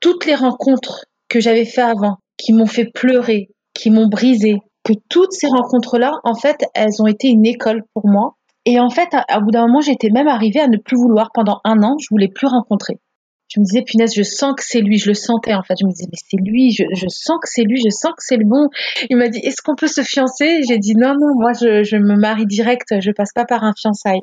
toutes les rencontres que j'avais fait avant, qui m'ont fait pleurer, qui m'ont brisé, que toutes ces rencontres-là, en fait, elles ont été une école pour moi. Et en fait, à, bout d'un moment, j'étais même arrivée à ne plus vouloir. Pendant un an, je voulais plus rencontrer. Je me disais, punaise, je sens que c'est lui. Je le sentais, en fait. Je me disais, mais c'est lui. Je, je sens que c'est lui. Je sens que c'est le bon. Il m'a dit, est-ce qu'on peut se fiancer? J'ai dit, non, non, moi, je, je me marie direct. Je passe pas par un fiançailles.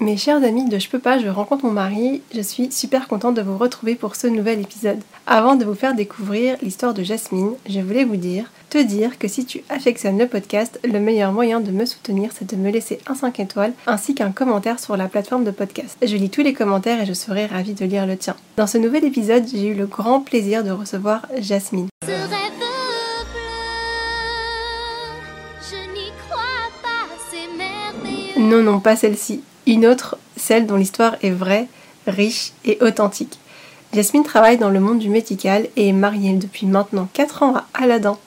Mes chers amis de Je peux pas, je rencontre mon mari, je suis super contente de vous retrouver pour ce nouvel épisode. Avant de vous faire découvrir l'histoire de Jasmine, je voulais vous dire, te dire que si tu affectionnes le podcast, le meilleur moyen de me soutenir, c'est de me laisser un 5 étoiles ainsi qu'un commentaire sur la plateforme de podcast. Je lis tous les commentaires et je serai ravie de lire le tien. Dans ce nouvel épisode, j'ai eu le grand plaisir de recevoir Jasmine. Non, non, pas celle-ci une autre, celle dont l'histoire est vraie, riche et authentique. Jasmine travaille dans le monde du médical et est mariée depuis maintenant 4 ans à Aladdin.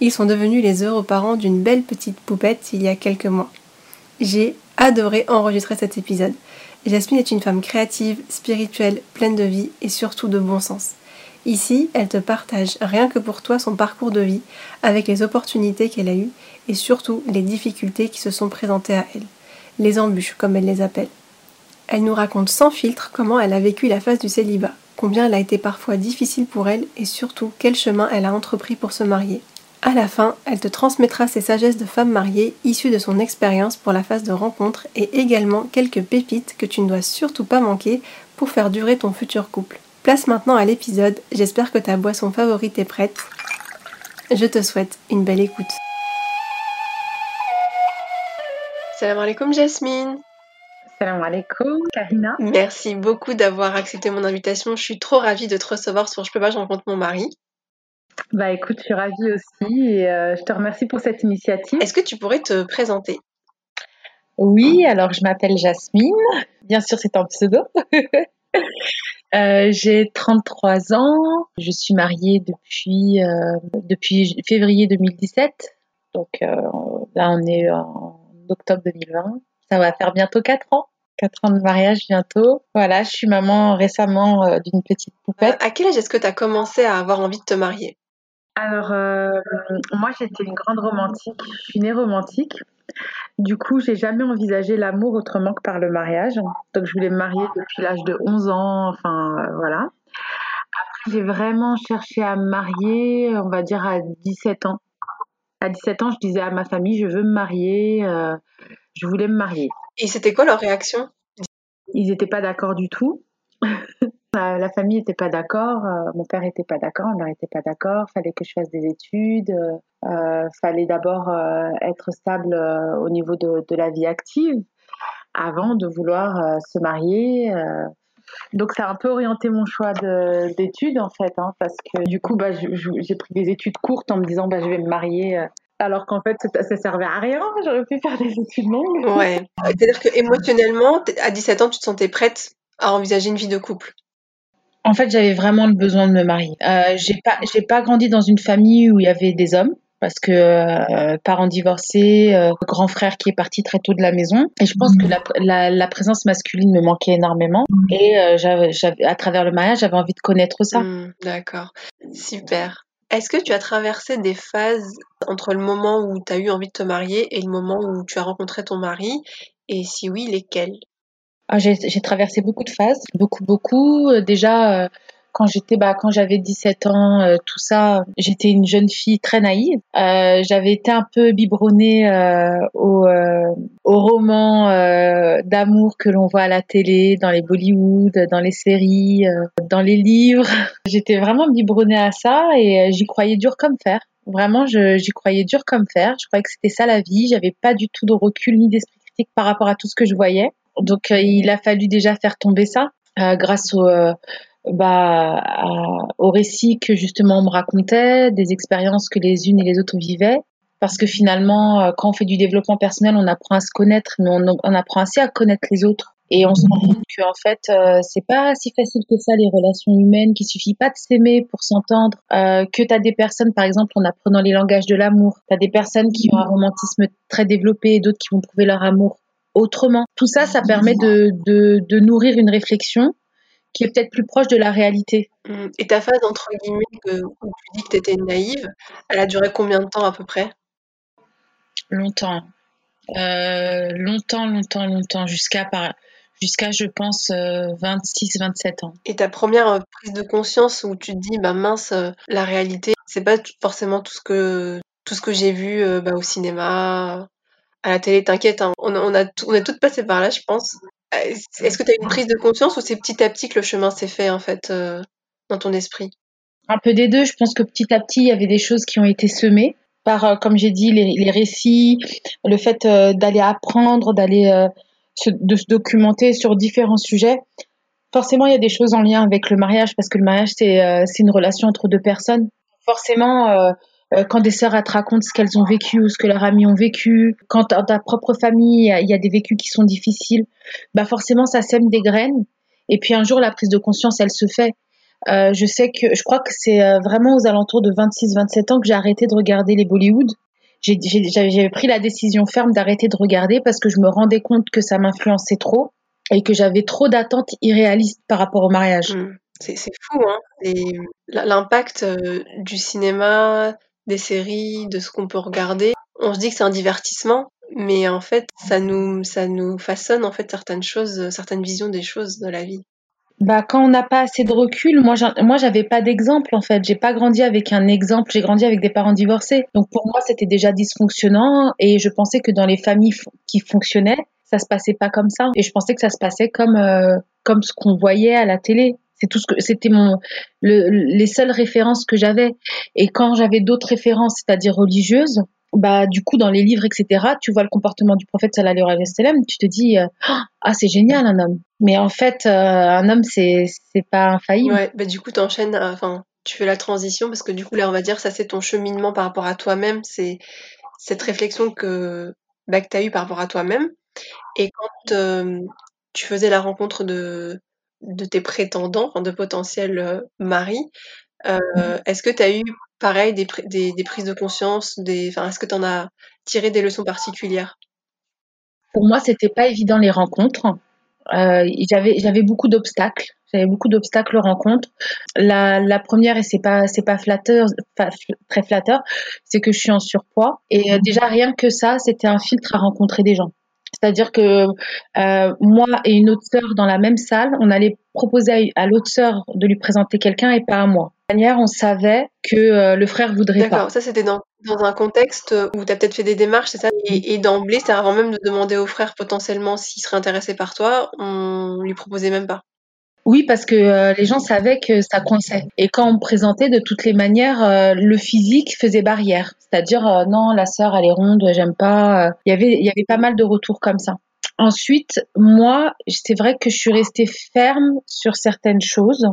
Ils sont devenus les heureux parents d'une belle petite poupette il y a quelques mois. J'ai adoré enregistrer cet épisode. Jasmine est une femme créative, spirituelle, pleine de vie et surtout de bon sens. Ici, elle te partage rien que pour toi son parcours de vie, avec les opportunités qu'elle a eues et surtout les difficultés qui se sont présentées à elle les embûches comme elle les appelle. Elle nous raconte sans filtre comment elle a vécu la phase du célibat, combien elle a été parfois difficile pour elle et surtout quel chemin elle a entrepris pour se marier. À la fin, elle te transmettra ses sagesses de femme mariée issues de son expérience pour la phase de rencontre et également quelques pépites que tu ne dois surtout pas manquer pour faire durer ton futur couple. Place maintenant à l'épisode, j'espère que ta boisson favorite est prête. Je te souhaite une belle écoute. Salam alaikum Jasmine. Salam alaikum Karina. Merci beaucoup d'avoir accepté mon invitation. Je suis trop ravie de te recevoir sur Je peux pas, je rencontre mon mari. Bah écoute, je suis ravie aussi et euh, je te remercie pour cette initiative. Est-ce que tu pourrais te présenter? Oui, alors je m'appelle Jasmine. Bien sûr, c'est un pseudo. Euh, j'ai 33 ans. Je suis mariée depuis, euh, depuis février 2017. Donc là, on est en octobre 2020. Ça va faire bientôt 4 ans. 4 ans de mariage bientôt. Voilà, je suis maman récemment euh, d'une petite poupette. à quel âge est-ce que tu as commencé à avoir envie de te marier? Alors, euh, moi j'étais une grande romantique. Je suis née romantique. Du coup, j'ai jamais envisagé l'amour autrement que par le mariage. Donc, je voulais me marier depuis l'âge de 11 ans. Enfin, euh, voilà. Après, j'ai vraiment cherché à me marier, on va dire à 17 ans à 17 ans, je disais à ma famille, je veux me marier, euh, je voulais me marier. Et c'était quoi leur réaction? Ils n'étaient pas d'accord du tout. la famille n'était pas d'accord, euh, mon père n'était pas d'accord, ma mère n'était pas d'accord, fallait que je fasse des études, euh, fallait d'abord être stable au niveau de, de, la vie active avant de vouloir se marier. Donc ça a un peu orienté mon choix d'études en fait, hein, parce que du coup bah, j'ai pris des études courtes en me disant bah, je vais me marier. Alors qu'en fait, ça, servait à rien. J'aurais pu faire des études longues. Ouais. C'est-à-dire que émotionnellement, à 17 ans, tu te sentais prête à envisager une vie de couple? En fait, j'avais vraiment le besoin de me marier. Euh, j'ai pas, j'ai pas grandi dans une famille où il y avait des hommes parce que euh, parents divorcés, euh, grand frère qui est parti très tôt de la maison. Et je pense que la, la, présence masculine me manquait énormément. Et euh, j'avais, à travers le mariage, j'avais envie de connaître ça. Mmh, d'accord, super. Est-ce que tu as traversé des phases entre le moment où tu as eu envie de te marier et le moment où tu as rencontré ton mari? Et si oui, lesquelles? Ah, j'ai, j'ai traversé beaucoup de phases, beaucoup, beaucoup. Déjà, quand j'étais bah quand j'avais 17 ans euh, tout ça j'étais une jeune fille très naïve. Euh, j'avais été un peu biberonnée euh, au au roman d'amour que l'on voit à la télé dans les Bollywood dans les séries dans les livres. J'étais vraiment biberonnée à ça et j'y croyais dur comme fer. Vraiment j'y croyais dur comme fer. Je croyais que c'était ça la vie. J'avais pas du tout de recul ni d'esprit critique par rapport à tout ce que je voyais. Donc il a fallu déjà faire tomber ça grâce au, bah, au récit que justement on me racontait, des expériences que les unes et les autres vivaient. Parce que finalement, euh, quand on fait du développement personnel, on apprend à se connaître, mais on, on apprend assez à connaître les autres. Et on se rend compte que en fait, euh, c'est pas si facile que ça les relations humaines, qu'il suffit pas de s'aimer pour s'entendre, euh, que tu as des personnes, par exemple, en apprenant les langages de l'amour, tu as des personnes qui ont un romantisme très développé et d'autres qui vont prouver leur amour autrement. Tout ça, ça permet de, de, de nourrir une réflexion qui est peut-être plus proche de la réalité. Mmh. Et ta phase, entre guillemets, où tu dis que tu étais naïve, elle a duré combien de temps à peu près? Longtemps. Euh, longtemps, longtemps, longtemps, jusqu'à, jusqu'à je pense, 26, euh, 27 ans. Et ta première euh, prise de conscience où tu te dis, bah mince, la réalité, c'est pas forcément tout ce que, tout ce que j'ai vu bah, au cinéma, à la télé, t'inquiète, hein, on, on, a, on est toutes passées par là, je pense. Euh, est-ce que tu as une prise de conscience ou c'est petit à petit que le chemin s'est fait en fait euh, dans ton esprit? Un peu des deux. Je pense que petit à petit, il y avait des choses qui ont été semées par, euh, comme j'ai dit, les, récits, le fait d'aller apprendre, d'aller de se documenter sur différents sujets. Forcément, il y a des choses en lien avec le mariage parce que le mariage, c'est une relation entre deux personnes. Forcément, quand des sœurs te racontent ce qu'elles ont vécu ou ce que leurs amis ont vécu, quand dans ta propre famille il y, a des vécus qui sont difficiles, bah forcément ça sème des graines. Et puis un jour la prise de conscience elle se fait. Euh, je sais que je crois que c'est euh, vraiment aux alentours de 26-27 ans que j'ai arrêté de regarder les Bollywood. J'avais pris la décision ferme d'arrêter de regarder parce que je me rendais compte que ça m'influençait trop et que j'avais trop d'attentes irréalistes par rapport au mariage. Mmh. C'est fou, hein L'impact du cinéma, des séries, de ce qu'on peut regarder. On se dit que c'est un divertissement, mais en fait, ça nous, ça nous façonne en fait certaines choses, certaines visions des choses de la vie. Bah, quand on n'a pas assez de recul, moi, moi, j'avais pas d'exemple en fait. J'ai pas grandi avec un exemple. J'ai grandi avec des parents divorcés. Donc pour moi, c'était déjà dysfonctionnant et je pensais que dans les familles qui fonctionnaient, ça se passait pas comme ça. Et je pensais que ça se passait comme euh, comme ce qu'on voyait à la télé. C'est tout ce que c'était mon le, les seules références que j'avais. Et quand j'avais d'autres références, c'est-à-dire religieuses, bah du coup dans les livres etc. Tu vois le comportement du prophète sallallahu alayhi wa sallam, tu te dis euh, ah c'est génial un homme. Mais en fait euh, un homme c'est c'est pas infaillible. Ouais, bah du coup t'enchaînes, euh, enfin tu fais la transition parce que du coup là on va dire ça c'est ton cheminement par rapport à toi-même, c'est cette réflexion que bah, que t'as eu par rapport à toi-même. Et quand tu faisais la rencontre de de tes prétendants, de potentiels euh, maris. Euh, mmh est-ce que tu as eu, pareil, des, des, prises de conscience des, Est-ce que tu en as tiré des leçons particulières? Pour moi, c'était pas évident les rencontres. Euh, j'avais beaucoup d'obstacles. J'avais beaucoup d'obstacles aux rencontres. La, la première, et c'est pas c'est pas flatteur, très flatteur, c'est que je suis en surpoids. Et déjà rien que ça, c'était un filtre à rencontrer des gens. C'est-à-dire que euh, moi et une autre sœur dans la même salle, on allait proposer à, l'autre sœur de lui présenter quelqu'un et pas à moi. De manière, on savait que euh, le frère voudrait pas. D'accord, ça c'était dans, un contexte où tu peut-être fait des démarches, c'est ça? Et, et d'emblée, c'est avant même de demander au frère potentiellement s'il serait intéressé par toi, on lui proposait même pas. Oui, parce que euh, les gens savaient que ça coinçait. Et quand on présentait, de toutes les manières, euh, le physique faisait barrière. C'est-à-dire, euh, non, la sœur, elle est ronde, j'aime pas. Il y avait, il y avait pas mal de retours comme ça. Ensuite, moi, c'est vrai que je suis restée ferme sur certaines choses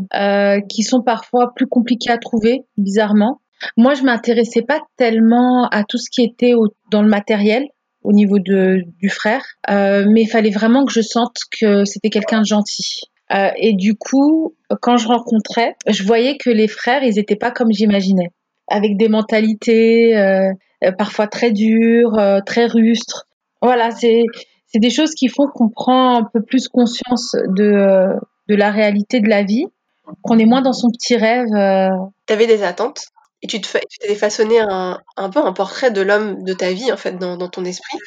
qui sont parfois plus compliquées à trouver, bizarrement. Moi, je m'intéressais pas tellement à tout ce qui était dans le matériel au niveau de, du frère, mais il fallait vraiment que je sente que c'était quelqu'un de gentil. Euh, et du coup, quand je rencontrais, je voyais que les frères, ils n'étaient pas comme j'imaginais, avec des mentalités euh, euh, parfois très dures, très rustres. Voilà, c'est des choses qui font qu'on prend un peu plus conscience de de la réalité de la vie, qu'on est moins dans son petit rêve. Tu avais des attentes et tu t'es façonné un, un peu un portrait de l'homme de ta vie en fait dans, dans ton esprit.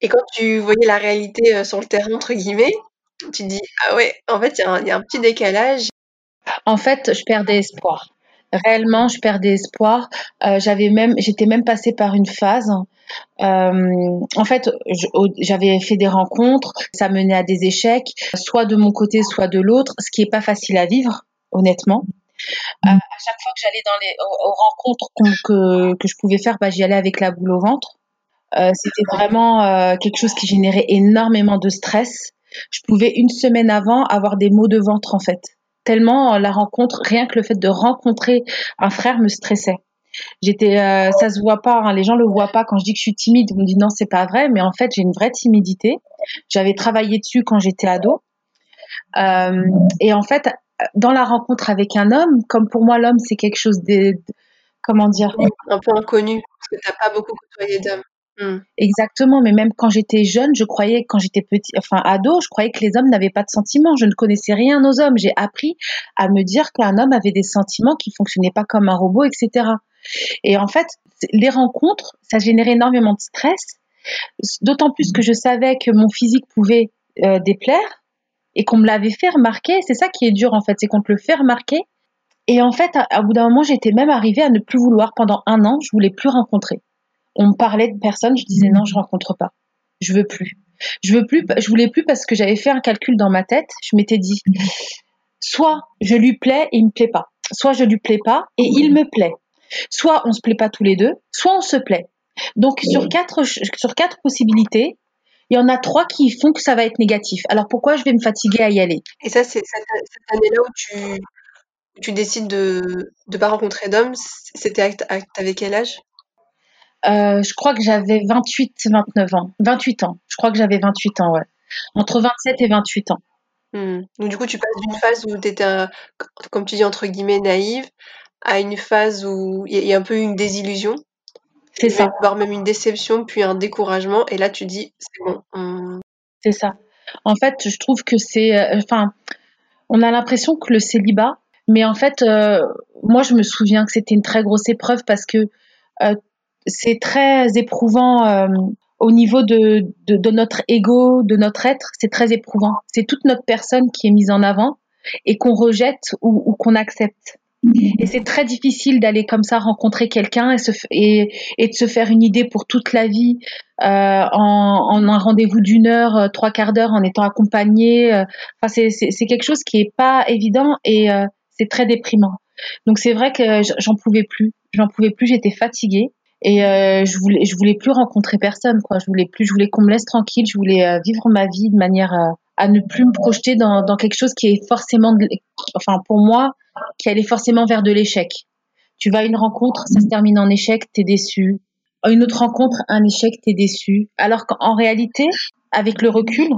Et quand tu voyais la réalité sur le terrain entre guillemets, tu dis, ah ouais, en fait, il y, a un petit décalage. En fait, je perdais espoir. Réellement, je perdais espoir. Euh, j'avais même, j'étais même passée par une phase. Euh, en fait, j'avais fait des rencontres, ça menait à des échecs, soit de mon côté, soit de l'autre, ce qui est pas facile à vivre, honnêtement. Euh, à chaque fois que j'allais dans les aux, rencontres que, que je pouvais faire, bah, j'y allais avec la boule au ventre. Euh, c'était vraiment euh, quelque chose qui générait énormément de stress. Je pouvais une semaine avant avoir des maux de ventre en fait. Tellement euh, la rencontre, rien que le fait de rencontrer un frère me stressait. J'étais, ça se voit pas, hein, les gens le voient pas quand je dis que je suis timide. Ils me disent non, c'est pas vrai, mais en fait j'ai une vraie timidité. J'avais travaillé dessus quand j'étais ado. et en fait, dans la rencontre avec un homme, comme pour moi l'homme c'est quelque chose de, comment dire, un peu inconnu parce que t'as pas beaucoup côtoyé d'hommes. Hmm. Exactement, mais même quand j'étais jeune, je croyais, quand j'étais petit, enfin ado, je croyais que les hommes n'avaient pas de sentiments. Je ne connaissais rien aux hommes. J'ai appris à me dire qu'un homme avait des sentiments qui fonctionnaient pas comme un robot, etc. Et en fait, les rencontres, ça générait énormément de stress. D'autant plus que je savais que mon physique pouvait euh, déplaire et qu'on me l'avait fait remarquer. C'est ça qui est dur en fait, c'est qu'on te le fait remarquer. Et en fait, à, à bout d'un moment, j'étais même arrivée à ne plus vouloir. Pendant un an, je voulais plus rencontrer on me parlait de personnes, je disais non, je rencontre pas. Je veux plus. Je veux plus, je voulais plus parce que j'avais fait un calcul dans ma tête. Je m'étais dit, soit je lui plais et il me plaît pas, soit je lui plais pas et il me plaît. Soit on se plaît pas tous les deux, soit on se plaît. Donc sur quatre, sur quatre possibilités, il y en a trois qui font que ça va être négatif. Alors pourquoi je vais me fatiguer à y aller? Et ça, c'est cette, année-là où tu, tu décides de ne pas rencontrer d'hommes. C'était avec quel âge? Euh, je crois que j'avais 28, 29 ans. 28 ans. Je crois que j'avais 28 ans, ouais. Entre 27 et 28 ans. Hmm. Donc, du coup, tu passes d'une phase où tu étais, comme tu dis, entre guillemets, naïve, à une phase où il y, a un peu une désillusion. C'est ça. Voire même une déception, puis un découragement. Et là, tu dis, c'est bon. C'est ça. En fait, je trouve que c'est. Euh, enfin, on a l'impression que le célibat. Mais en fait, euh, moi, je me souviens que c'était une très grosse épreuve parce que c'est très éprouvant euh, au niveau de, de, notre ego, de notre être. C'est très éprouvant. C'est toute notre personne qui est mise en avant et qu'on rejette ou, qu'on accepte. Et c'est très difficile d'aller comme ça rencontrer quelqu'un et, et, et, de se faire une idée pour toute la vie euh, en, en, un rendez-vous d'une heure, euh, trois quarts d'heure, en étant accompagné. Euh. Enfin, c'est quelque chose qui est pas évident et euh, c'est très déprimant. Donc c'est vrai que j'en pouvais plus. J'en pouvais plus. J'étais fatiguée. Et euh, je voulais, je voulais plus rencontrer personne, quoi. Je voulais plus, je voulais qu'on me laisse tranquille. Je voulais euh, vivre ma vie de manière à, à ne plus me projeter dans, dans, quelque chose qui est forcément, enfin pour moi, qui allait forcément vers de l'échec. Tu vas à une rencontre, ça se termine en échec, t'es déçu. Une autre rencontre, un échec, t'es déçu. Alors qu'en réalité, avec le recul,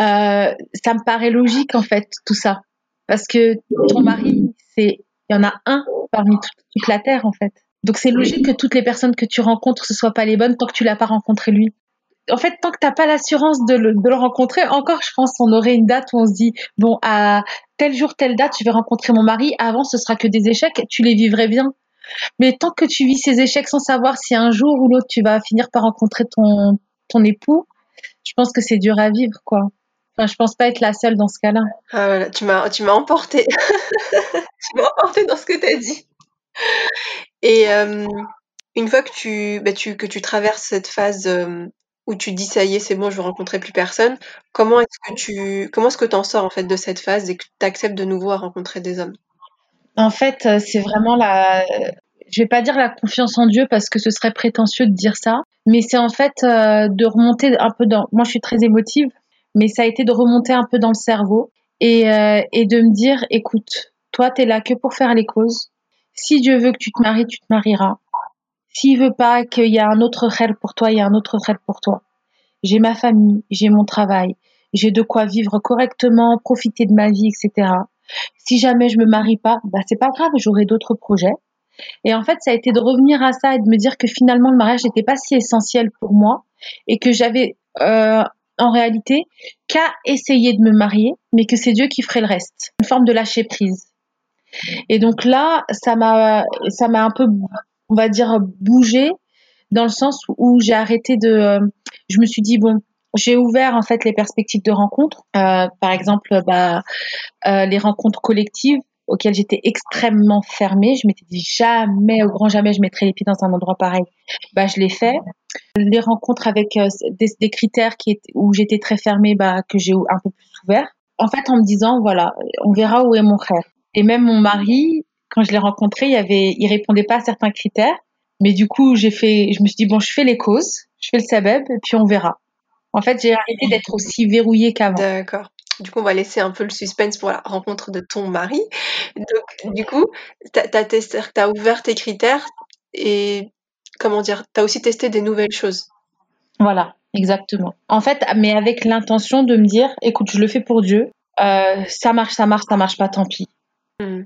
euh, ça me paraît logique en fait tout ça, parce que ton mari, c'est, il y en a un parmi toute la terre en fait. Donc c'est logique que toutes les personnes que tu rencontres ce soient pas les bonnes tant que tu l'as pas rencontré lui. En fait, tant que t'as pas l'assurance de le, de le rencontrer, encore, je pense, on aurait une date où on se dit bon à tel jour, telle date, je vais rencontrer mon mari. Avant, ce sera que des échecs. Tu les vivrais bien. Mais tant que tu vis ces échecs sans savoir si un jour ou l'autre tu vas finir par rencontrer ton ton époux, je pense que c'est dur à vivre, quoi. Enfin, je pense pas être la seule dans ce cas-là. Ah tu m'as tu m'as emporté. tu m'as emporté dans ce que tu as dit. Et une fois que tu, bah, tu, que tu traverses cette phase où tu dis ça y est, c'est bon, je veux rencontrer plus personne, comment est-ce que tu comment est-ce que en sors en fait de cette phase et que tu acceptes de nouveau à rencontrer des hommes? En fait, c'est vraiment la je vais pas dire la confiance en Dieu parce que ce serait prétentieux de dire ça, mais c'est en fait de remonter un peu dans moi je suis très émotive, mais ça a été de remonter un peu dans le cerveau et, et de me dire écoute, toi tu es là que pour faire les causes si Dieu veut que tu te maries, tu te marieras. S'il veut pas qu'il y ait un autre rêve pour toi, il y a un autre rêve pour toi. J'ai ma famille, j'ai mon travail, j'ai de quoi vivre correctement, profiter de ma vie, etc. Si jamais je me marie pas, bah c'est pas grave, j'aurai d'autres projets. Et en fait, ça a été de revenir à ça et de me dire que finalement le mariage n'était pas si essentiel pour moi et que j'avais euh, en réalité qu'à essayer de me marier, mais que c'est Dieu qui ferait le reste. Une forme de lâcher prise. Et donc là, ça m'a, ça m'a un peu, on va dire, bougé dans le sens où j'ai arrêté de, je me suis dit bon, j'ai ouvert en fait les perspectives de rencontres, euh, par exemple, bah, euh, les rencontres collectives. auquel j'étais extrêmement fermée. Je m'étais dit jamais, au grand jamais, je mettrais les pieds dans un endroit pareil. Bah, je l'ai fait. Les rencontres avec euh, des, critères qui étaient, où j'étais très fermée, bah, que j'ai un peu plus ouvert. En fait, en me disant, voilà, on verra où est mon frère. Et même mon mari, quand je l'ai rencontré, il avait, il répondait pas à certains critères. Mais du coup, j'ai fait, je me suis dit, bon, je fais les causes, je fais le sabeb, et puis on verra. En fait, j'ai arrêté d'être aussi verrouillée qu'avant. D'accord. Du coup, on va laisser un peu le suspense pour la rencontre de ton mari. Donc, du coup, tu as, as, ouvert tes critères et, comment dire, tu as aussi testé des nouvelles choses. Voilà, exactement. En fait, mais avec l'intention de me dire, écoute, je le fais pour Dieu. Euh, ça marche, ça marche, ça marche pas, tant pis. Mmh.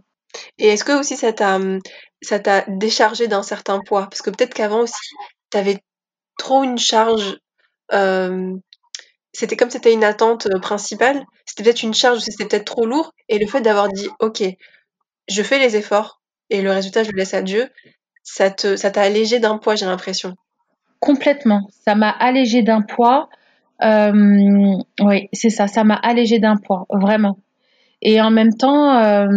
Et est-ce que aussi ça t'a ça t'a déchargé d'un certain poids? Parce que peut-être qu'avant aussi, tu avais trop une charge c'était comme c'était une attente principale, c'était peut-être une charge, c'était peut-être trop lourd, et le fait d'avoir dit ok, je fais les efforts et le résultat je le laisse à Dieu, ça t'a allégé d'un poids, j'ai l'impression. Complètement, ça m'a allégé d'un poids. Oui, c'est ça, ça m'a allégé d'un poids, vraiment. Et en même temps, euh,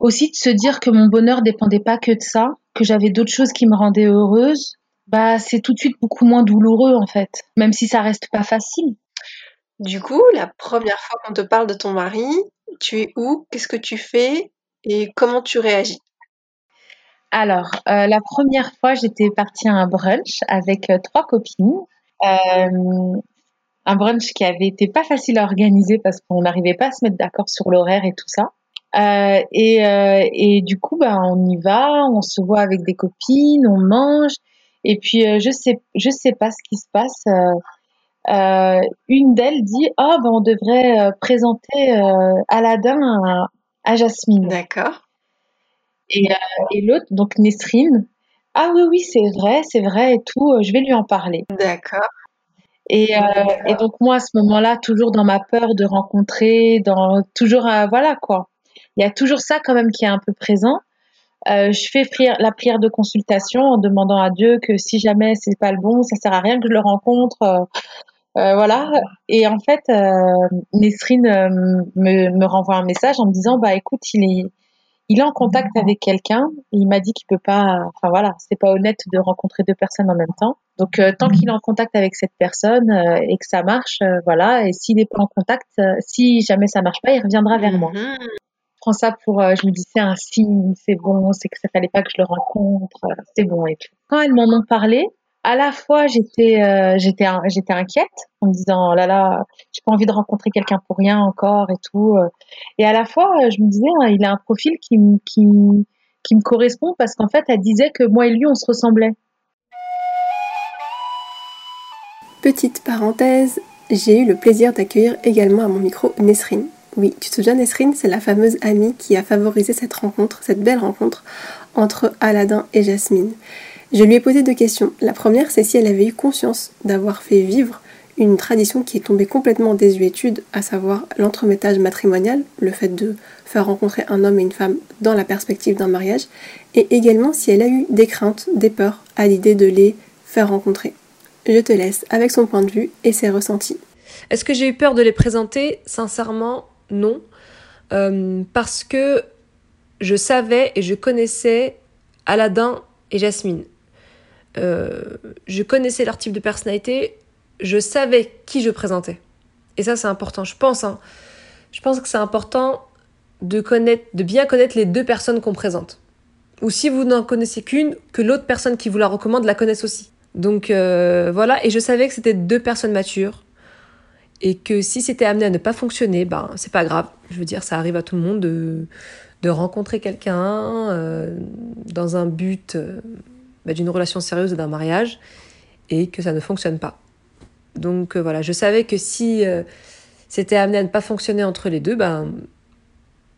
aussi de se dire que mon bonheur dépendait pas que de ça, que j'avais d'autres choses qui me rendaient heureuse, bah c'est tout de suite beaucoup moins douloureux en fait, même si ça reste pas facile. Du coup, la première fois qu'on te parle de ton mari, tu es où? Qu'est-ce que tu fais? Et comment tu réagis? Alors, euh, la première fois, j'étais partie à un brunch avec euh, trois copines. Euh, un brunch qui avait été pas facile à organiser parce qu'on n'arrivait pas à se mettre d'accord sur l'horaire et tout ça. Et, et, du coup, bah, on y va, on se voit avec des copines, on mange. Et puis, je sais, je sais pas ce qui se passe euh, une d'elles dit ah ben on devrait euh, présenter euh, Aladdin à, Jasmine. D'accord. Et, et l'autre donc Nesrine ah oui oui c'est vrai c'est vrai et tout je vais lui en parler. D'accord. Et, et, donc moi à ce moment-là, toujours dans ma peur de rencontrer, dans toujours voilà quoi. Il y a toujours ça quand même qui est un peu présent. je fais la prière de consultation en demandant à Dieu que si jamais c'est pas le bon, ça sert à rien que je le rencontre. Euh, voilà. Et en fait, euh, Nesrine euh, me, me, renvoie un message en me disant, bah écoute, il est, il est en contact avec quelqu'un. Il m'a dit qu'il peut pas. Enfin voilà, c'est pas honnête de rencontrer deux personnes en même temps. Donc tant qu'il est en contact avec cette personne et que ça marche, voilà. Et s'il n'est pas en contact, si jamais ça marche pas, il reviendra vers moi. Mhm. Je prends ça pour, je me dis c'est un signe, c'est bon, c'est que ça fallait pas que je le rencontre, c'est bon et tout. Quand elles m'en ont parlé, à la fois j'étais euh, j'étais j'étais inquiète en me disant oh là là j'ai pas envie de rencontrer quelqu'un pour rien encore et tout euh. et à la fois euh, je me disais hein, il a un profil qui qui qui me correspond parce qu'en fait elle disait que moi et lui on se ressemblait petite parenthèse j'ai eu le plaisir d'accueillir également à mon micro Nesrine oui, tu te souviens Nesrine, c'est la fameuse amie qui a favorisé cette rencontre, cette belle rencontre entre Aladdin et Jasmine. Je lui ai posé deux questions. La première, c'est si elle avait eu conscience d'avoir fait vivre une tradition qui est tombée complètement en désuétude, à savoir l'entremettage matrimonial, le fait de faire rencontrer un homme et une femme dans la perspective d'un mariage, et également si elle a eu des craintes, des peurs à l'idée de les faire rencontrer. Je te laisse avec son point de vue et ses ressentis. Est-ce que j'ai eu peur de les présenter? Sincèrement, non. Euh, parce que je savais et je connaissais Aladdin et Jasmine. Euh, je connaissais leur type de personnalité, je savais qui je présentais. Et ça, c'est important. Je pense, hein, je pense que c'est important de connaître, de bien connaître les deux personnes qu'on présente. Ou si vous n'en connaissez qu'une, que l'autre personne qui vous la recommande la connaisse aussi. Donc euh, voilà, et je savais que c'était deux personnes matures. Et que si c'était amené à ne pas fonctionner, ben c'est pas grave. Je veux dire, ça arrive à tout le monde de, de rencontrer quelqu'un euh, dans un but bah, d'une relation sérieuse et d'un mariage et que ça ne fonctionne pas. Donc euh, voilà, je savais que si euh, c'était amené à ne pas fonctionner entre les deux, ben,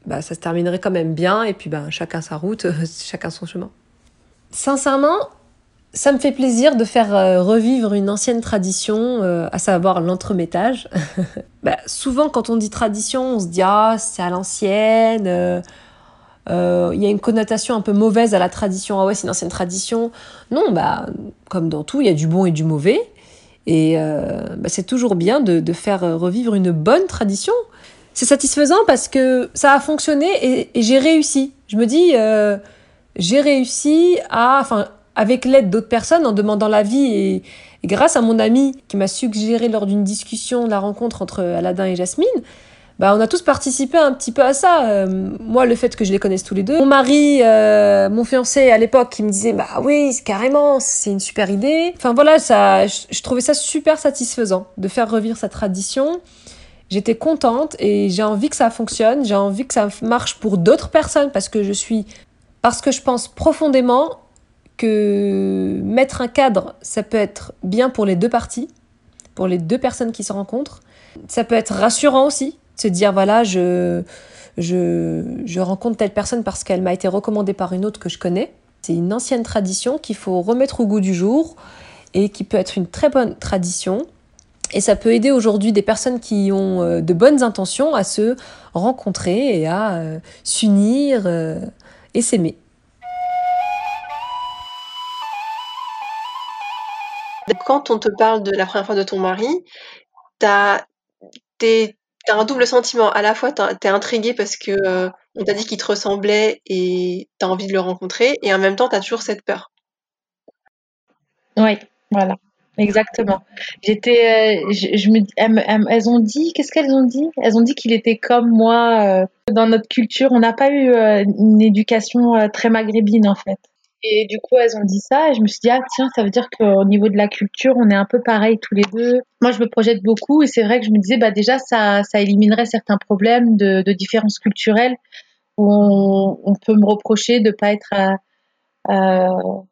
bah, ça se terminerait quand même bien et puis ben, chacun sa route, chacun son chemin. Sincèrement, ça me fait plaisir de faire euh, revivre une ancienne tradition, à savoir l'entremettage. bah, souvent, quand on dit tradition, on se dit ah, c'est à l'ancienne, euh, il y a une connotation un peu mauvaise à la tradition. Ah ouais, c'est une ancienne tradition. Non, bah, comme dans tout, il y a du bon et du mauvais. Et euh, bah, c'est toujours bien de, faire revivre une bonne tradition. c'est satisfaisant parce que ça a fonctionné et, j'ai réussi. Je me dis, euh, j'ai réussi à, enfin, avec l'aide d'autres personnes, en demandant l'avis et, et grâce à mon ami qui m'a suggéré lors d'une discussion la rencontre entre Aladdin et Jasmine, bah, on a tous participé un petit peu à ça. Euh, moi, le fait que je les connaisse tous les deux. Mon mari, euh, mon fiancé à l'époque, qui me disait bah oui, carrément, c'est une super idée. Enfin voilà, ça, je, trouvais ça super satisfaisant de faire revivre sa tradition. J'étais contente et j'ai envie que ça fonctionne. J'ai envie que ça marche pour d'autres personnes parce que je suis, parce que je pense profondément que mettre un cadre, ça peut être bien pour les deux parties, pour les deux personnes qui se rencontrent. Ça peut être rassurant aussi se dire voilà, je, je, je rencontre telle personne parce qu'elle m'a été recommandée par une autre que je connais. C'est une ancienne tradition qu'il faut remettre au goût du jour et qui peut être une très bonne tradition. Et ça peut aider aujourd'hui des personnes qui ont euh, de bonnes intentions à se rencontrer et à euh, s'unir euh, et s'aimer. Quand on te parle de la première fois de ton mari, t'as, un double sentiment. À la fois, t'es intrigué parce que euh, on t'a dit qu'il te ressemblait et t'as envie de le rencontrer, et en même temps, t'as toujours cette peur. Oui, voilà, exactement. J'étais, euh, je, me, elles, ont dit, qu'est-ce qu'elles ont dit? Elles ont dit qu'il était comme moi. Euh, dans notre culture, on n'a pas eu une éducation très maghrébine en fait. Et du coup, elles ont dit ça, et je me suis dit, ah tiens, ça veut dire qu'au niveau de la culture, on est un peu pareil tous les deux. Moi, je me projette beaucoup, et c'est vrai que je me disais, bah déjà, ça, ça éliminerait certains problèmes de, de différences culturelles, où on, on, peut me reprocher de pas être euh, euh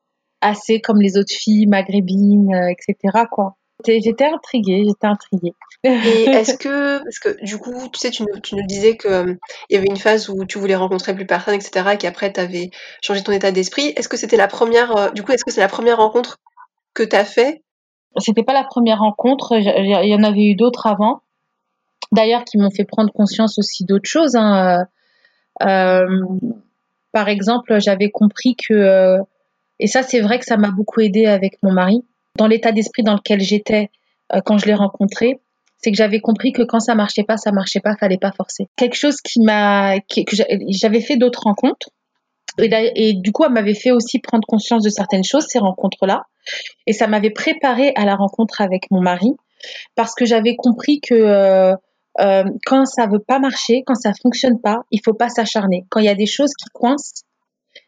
assez comme les autres filles maghrébines, euh, etc. quoi. J'étais intriguée, j'étais intriguée. Et est-ce que, parce que du coup, tu sais, tu nous, tu nous disais qu'il euh, y avait une phase où tu voulais rencontrer plus personne, etc., et qu'après tu avais changé ton état d'esprit. Est-ce que c'était la première, euh, du coup, est-ce que c'est la première rencontre que tu as fait? C'était pas la première rencontre, il y en avait eu d'autres avant. D'ailleurs, qui m'ont fait prendre conscience aussi d'autres choses. Hein. Euh, par exemple, j'avais compris que, et ça c'est vrai que ça m'a beaucoup aidé avec mon mari, dans l'état d'esprit dans lequel j'étais euh, quand je l'ai rencontré, c'est que j'avais compris que quand ça marchait pas, ça marchait pas, fallait pas forcer. Quelque chose qui m'a, que j'avais fait d'autres rencontres. Et, du coup, elle m'avait fait aussi prendre conscience de certaines choses, ces rencontres-là. Et ça m'avait préparé à la rencontre avec mon mari, parce que j'avais compris que euh, euh, quand ça veut pas marcher, quand ça fonctionne pas, il faut pas s'acharner. Quand il y a des choses qui coincent,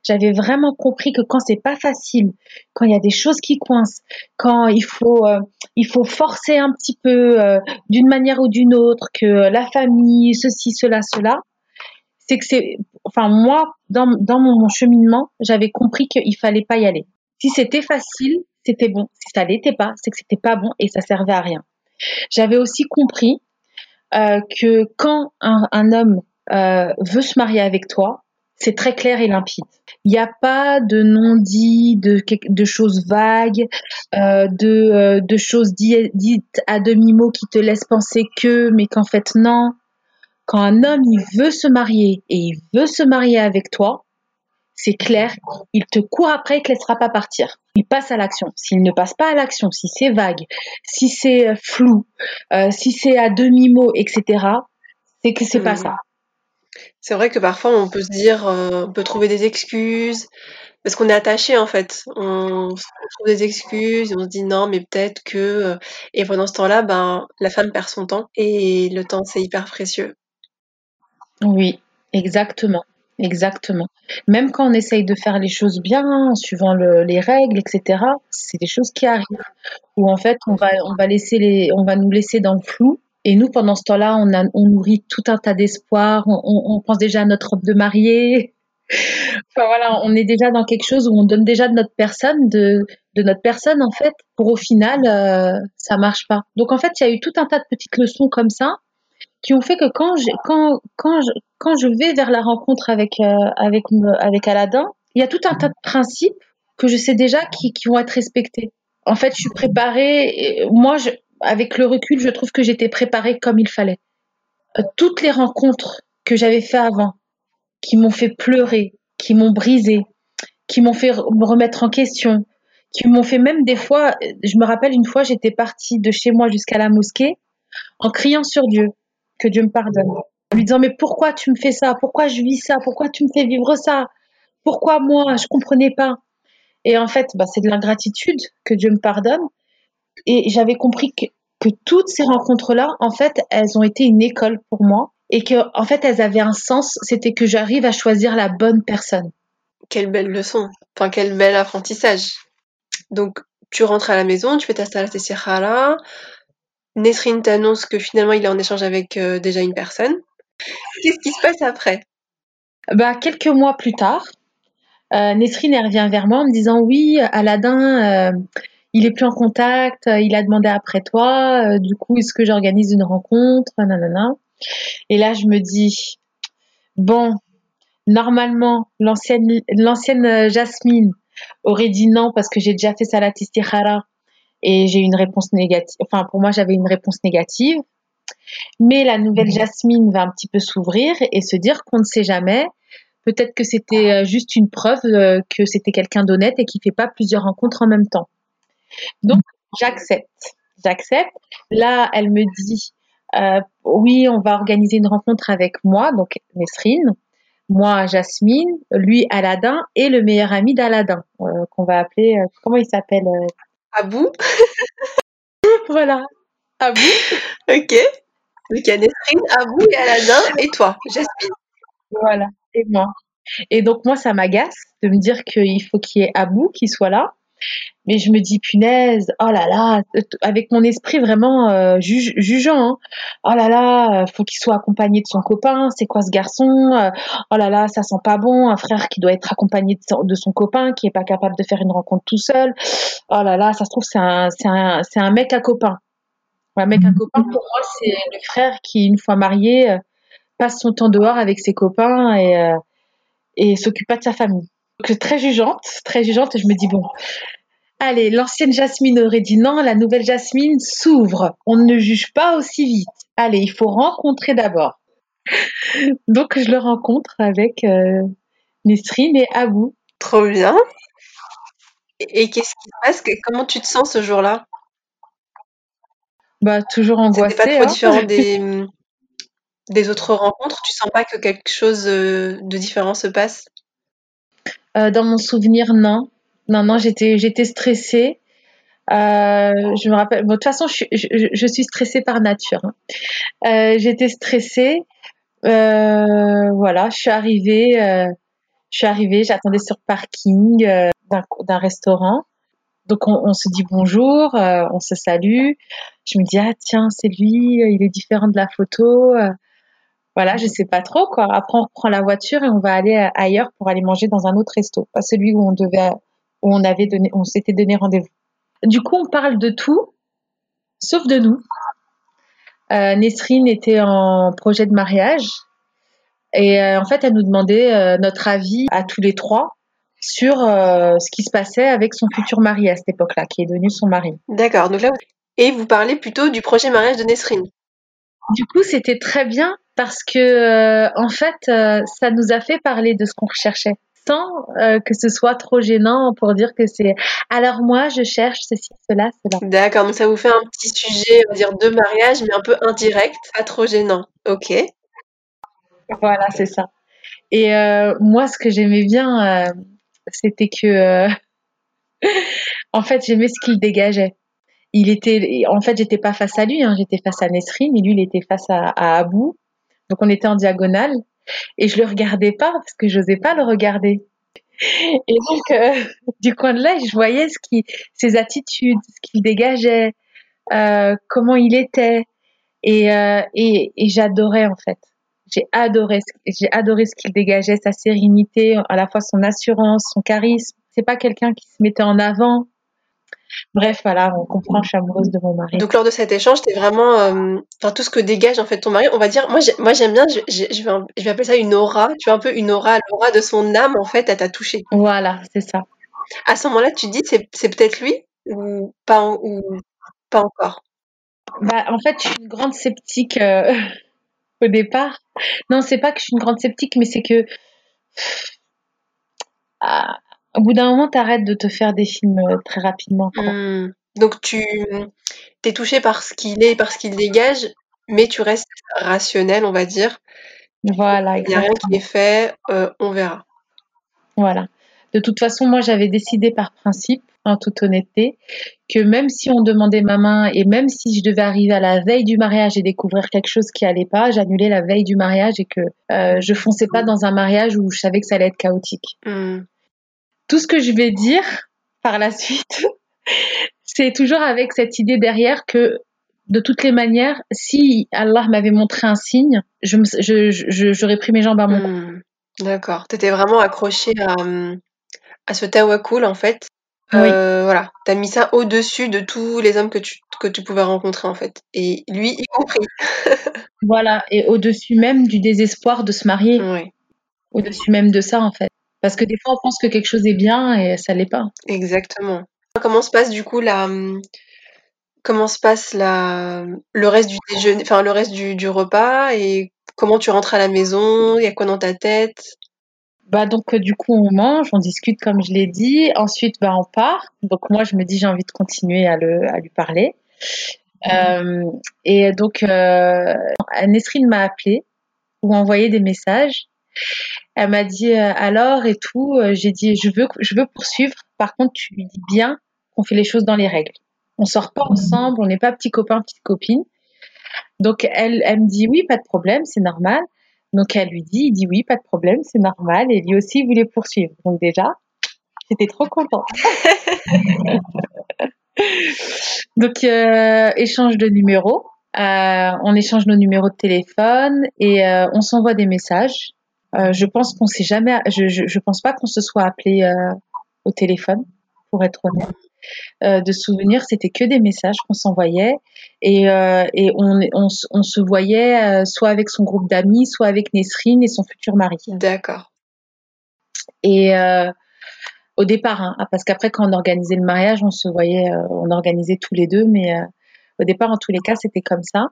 j'avais vraiment compris que quand c'est pas facile, quand il y a des choses qui coincent, quand il faut euh, il faut forcer un petit peu euh, d'une manière ou d'une autre que la famille ceci cela cela, c'est que c'est enfin moi dans dans mon, cheminement, j'avais compris qu'il fallait pas y aller. Si c'était facile, c'était bon. Si ça l'était pas, c'est que c'était pas bon et ça servait à rien. J'avais aussi compris euh, que quand un, un homme veut se marier avec toi, c'est très clair et limpide. Il n'y a pas de non-dit, de, de choses vagues, euh, de, euh, de choses dites à demi-mot qui te laissent penser que, mais qu'en fait non. Quand un homme il veut se marier et il veut se marier avec toi, c'est clair, il te court après, il te laissera pas partir. Il passe à l'action. S'il ne passe pas à l'action, si c'est vague, si c'est euh, flou, si c'est à demi-mot, etc., c'est que c'est pas mmh. ça. C'est vrai que parfois on peut se dire, euh, on peut trouver des excuses parce qu'on est attaché en fait. On, trouve des excuses on se dit non mais peut-être que euh, et pendant ce temps-là, ben la femme perd son temps et le temps c'est hyper précieux. Oui, exactement, exactement. Même quand on essaye de faire les choses bien, en suivant les règles, etc., c'est des choses qui arrivent où en fait on va on va laisser les on va nous laisser dans le flou et nous, pendant ce temps-là, on, on nourrit tout un tas d'espoir. On, on, pense déjà à notre robe de mariée. enfin voilà, on est déjà dans quelque chose où on donne déjà de notre personne, de, de notre personne en fait, pour au final, euh, ça marche pas. Donc en fait, il y a eu tout un tas de petites leçons comme ça qui ont fait que quand je, quand, quand je, quand je vais vers la rencontre avec, euh, avec, avec Aladdin, il y a tout un tas de principes que je sais déjà qui, qui vont être respectés. En fait, je suis préparée. Et moi, je, avec le recul, je trouve que j'étais préparée comme il fallait. Euh, toutes les rencontres que j'avais fait avant, qui m'ont fait pleurer, qui m'ont brisé, qui m'ont fait me remettre en question, qui m'ont fait même des fois, je me rappelle une fois, j'étais partie de chez moi jusqu'à la mosquée en criant sur Dieu, que Dieu me pardonne. en lui disant mais pourquoi tu me fais ça? Pourquoi je vis ça? Pourquoi tu me fais vivre ça? Pourquoi moi? Je comprenais pas. Et en fait, bah, c'est de l'ingratitude que Dieu me pardonne. Et j'avais compris que, que toutes ces rencontres-là, en fait, elles ont été une école pour moi et que en fait, elles avaient un sens. C'était que j'arrive à choisir la bonne personne. Quelle belle leçon. Enfin, quel bel apprentissage. Donc, tu rentres à la maison, tu fais ta salat et Nesrine t'annonce que finalement il est en échange avec euh, déjà une personne. Qu'est-ce qui se passe après? Bah, Quelques mois plus tard, euh, Nesrine revient vers moi en me disant Oui, Aladin, euh, il est plus en contact, euh, il a demandé après toi, du coup, est-ce que j'organise une rencontre Nanana. Et là, je me dis Bon, normalement, l'ancienne, l'ancienne Jasmine aurait dit non parce que j'ai déjà fait Salat Istikhara et j'ai une réponse négative. Enfin, pour moi, j'avais une réponse négative. Mais la nouvelle mhm. Jasmine va un petit peu s'ouvrir et se dire qu'on ne sait jamais. Peut-être que c'était euh, juste une preuve euh, que c'était quelqu'un d'honnête et qui fait pas plusieurs rencontres en même temps. Donc, j'accepte. J'accepte. Là, elle me dit, euh, oui, on va organiser une rencontre avec moi, donc Nesrine, moi Jasmine, lui Aladin et le meilleur ami d'Aladin, qu'on va appeler, comment il s'appelle Abou. voilà, Abou. ok. Donc il y a Nesrine, Abou et Aladin et toi, Jasmine. Voilà, et moi. Et donc moi, ça m'agace de me dire qu'il faut qu'il y ait Abou qui soit là. Mais je me dis, punaise, oh là là, avec mon esprit vraiment euh, jugeant, hein. oh là là, faut qu'il soit accompagné de son copain, c'est quoi ce garçon, euh, oh là là, ça sent pas bon, un frère qui doit être accompagné de son, copain, qui est pas capable de faire une rencontre tout seul, oh là là, ça se trouve, c'est un, c'est un, c'est un mec à copain. Un mec à copain, pour moi, c'est le frère qui, une fois marié, euh, passe son temps dehors avec ses copains et, euh, et s'occupe pas de sa famille. Donc, très jugeante, très jugeante, et je me dis, bon, allez, l'ancienne Jasmine aurait dit non, la nouvelle Jasmine s'ouvre. On ne juge pas aussi vite. Allez, il faut rencontrer d'abord. Donc, je le rencontre avec euh, Nesrine et Abou. Trop bien. Et, qu'est-ce qui se passe? Comment tu te sens ce jour-là? Bah, toujours angoissée. C'est pas trop hein. différent des, des autres rencontres? Tu sens pas que quelque chose euh, de différent se passe? Euh, Dans mon souvenir, non. Non, non, j'étais, j'étais stressée. Euh, je me rappelle. de toute façon, je, suis stressée par nature. Hein. j'étais stressée. voilà, je suis arrivée. je suis arrivée. J'attendais sur parking d'un, restaurant. Donc on, on, se dit bonjour, on se salue. Je me dis ah tiens c'est lui, il est différent de la photo voilà, je sais pas trop quoi. Après, on reprend la voiture et on va aller ailleurs pour aller manger dans un autre resto, pas celui où on devait, où on avait donné, on s'était donné rendez-vous. Du coup, on parle de tout, sauf de nous. Euh, Nesrine était en projet de mariage et euh, en fait, elle nous demandait euh, notre avis à tous les trois sur euh, ce qui se passait avec son futur mari à cette époque-là, qui est devenu son mari. D'accord. Donc là, et vous parlez plutôt du projet mariage de Nesrine. Du coup, c'était très bien parce que euh, en fait, euh, ça nous a fait parler de ce qu'on recherchait sans euh, que ce soit trop gênant pour dire que c'est alors moi je cherche ceci, cela, cela. D'accord, donc ça vous fait un petit sujet, on va dire de mariage, mais un peu indirect, pas trop gênant. Ok. Voilà, c'est ça. Et moi, ce que j'aimais bien, c'était que, en fait, j'aimais ce qu'il dégageait il était, en fait, j'étais pas face à lui, hein, j'étais face à Nesrine, et lui, il était face à, à Abou. Donc, on était en diagonale, et je le regardais pas parce que j'osais pas le regarder. Et donc, euh, du coin de l'œil, je voyais ce qui, ses attitudes, ce qu'il dégageait, euh, comment il était, et, euh, et, et j'adorais en fait. J'ai adoré, j'ai adoré ce qu'il dégageait, sa sérénité, à la fois son assurance, son charisme. C'est pas quelqu'un qui se mettait en avant, Bref, voilà, on comprend, je suis amoureuse de mon mari. Donc lors de cet échange, c'était vraiment, euh, enfin tout ce que dégage en fait ton mari. On va dire, moi, moi j'aime bien, je, je, vais, je vais appeler ça une aura. Tu vois un peu une aura, l'aura de son âme en fait, elle t'a touché. Voilà, c'est ça. À ce moment-là, tu te dis, c'est, c'est peut-être lui ou pas, ou pas encore? Bah, en fait, je suis une grande sceptique euh, au départ. Non, c'est pas que je suis une grande sceptique, mais c'est que ah, au bout d'un moment, t'arrêtes de te faire des films euh, très rapidement. Mmh. Donc tu es touché par ce qu'il est, par ce qu'il dégage, mais tu restes rationnel, on va dire. Voilà, Il n'y a rien qui est fait, euh, on verra. Voilà. De toute façon, moi, j'avais décidé par principe, en toute honnêteté, que même si on demandait ma main et même si je devais arriver à la veille du mariage et découvrir quelque chose qui allait pas, j'annulais la veille du mariage et que euh, je fonçais pas dans un mariage où je savais que ça allait être chaotique. Hmm. Tout ce que je vais dire par la suite, c'est toujours avec cette idée derrière que de toutes les manières, si Allah m'avait montré un signe, je j'aurais pris mes jambes à mon cou. Hmm. D'accord. Tu étais vraiment accrochée à, à ce tawakul en fait. Oui. Euh, voilà, t'as mis ça au-dessus de tous les hommes que tu, que tu pouvais rencontrer en fait, et lui y compris. Voilà, et au-dessus même du désespoir de se marier, Oui, au-dessus même de ça en fait. Parce que des fois on pense que quelque chose est bien et ça l'est pas. exactement. Comment se passe du coup la, comment se passe la, le reste du déjeuner, enfin le reste du, du repas et comment tu rentres à la maison, il y a quoi dans ta tête? Bah donc euh, du coup on mange, on discute comme je l'ai dit. Ensuite bah on part. Donc moi je me dis j'ai envie de continuer à le à lui parler. Euh, et donc euh, Nesrine m'a appelé ou envoyé des messages. Elle m'a dit euh, alors et tout. Euh, J'ai dit je veux je veux poursuivre. Par contre tu lui dis bien qu'on fait les choses dans les règles. On sort pas ensemble, on n'est pas petits copains petites copines. Donc elle elle me dit oui pas de problème c'est normal. Donc elle lui dit, il dit oui, pas de problème, c'est normal. Et lui aussi voulait poursuivre. Donc déjà, j'étais trop contente. Donc euh, échange de numéros. Euh, on échange nos numéros de téléphone et euh, on s'envoie des messages. Euh, je pense qu'on s'est jamais, je, je, je pense pas qu'on se soit appelé euh, au téléphone, pour être honnête. Euh, de souvenirs, c'était que des messages qu'on s'envoyait et, euh, et on, on, on se voyait euh, soit avec son groupe d'amis, soit avec Nesrine et son futur mari. D'accord. Et euh, au départ, hein, parce qu'après quand on organisait le mariage, on se voyait, euh, on organisait tous les deux, mais euh, au départ, en tous les cas, c'était comme ça.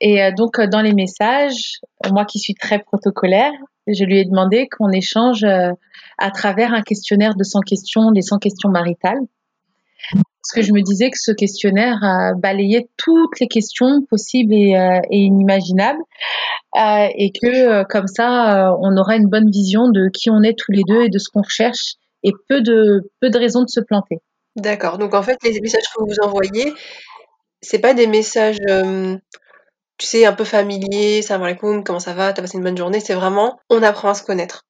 Et euh, donc euh, dans les messages, moi qui suis très protocolaire, je lui ai demandé qu'on échange euh, à travers un questionnaire de 100 questions, les 100 questions maritales. Parce que je me disais que ce questionnaire balayait toutes les questions possibles et, inimaginables, et que comme ça, on aura une bonne vision de qui on est tous les deux et de ce qu'on recherche, et peu de peu de raisons de se planter. D'accord. Donc en fait, les messages que vous envoyez, c'est pas des messages, tu sais, un peu familiers, salam alaikum, comment ça va, t'as passé une bonne journée, c'est vraiment, on apprend à se connaître.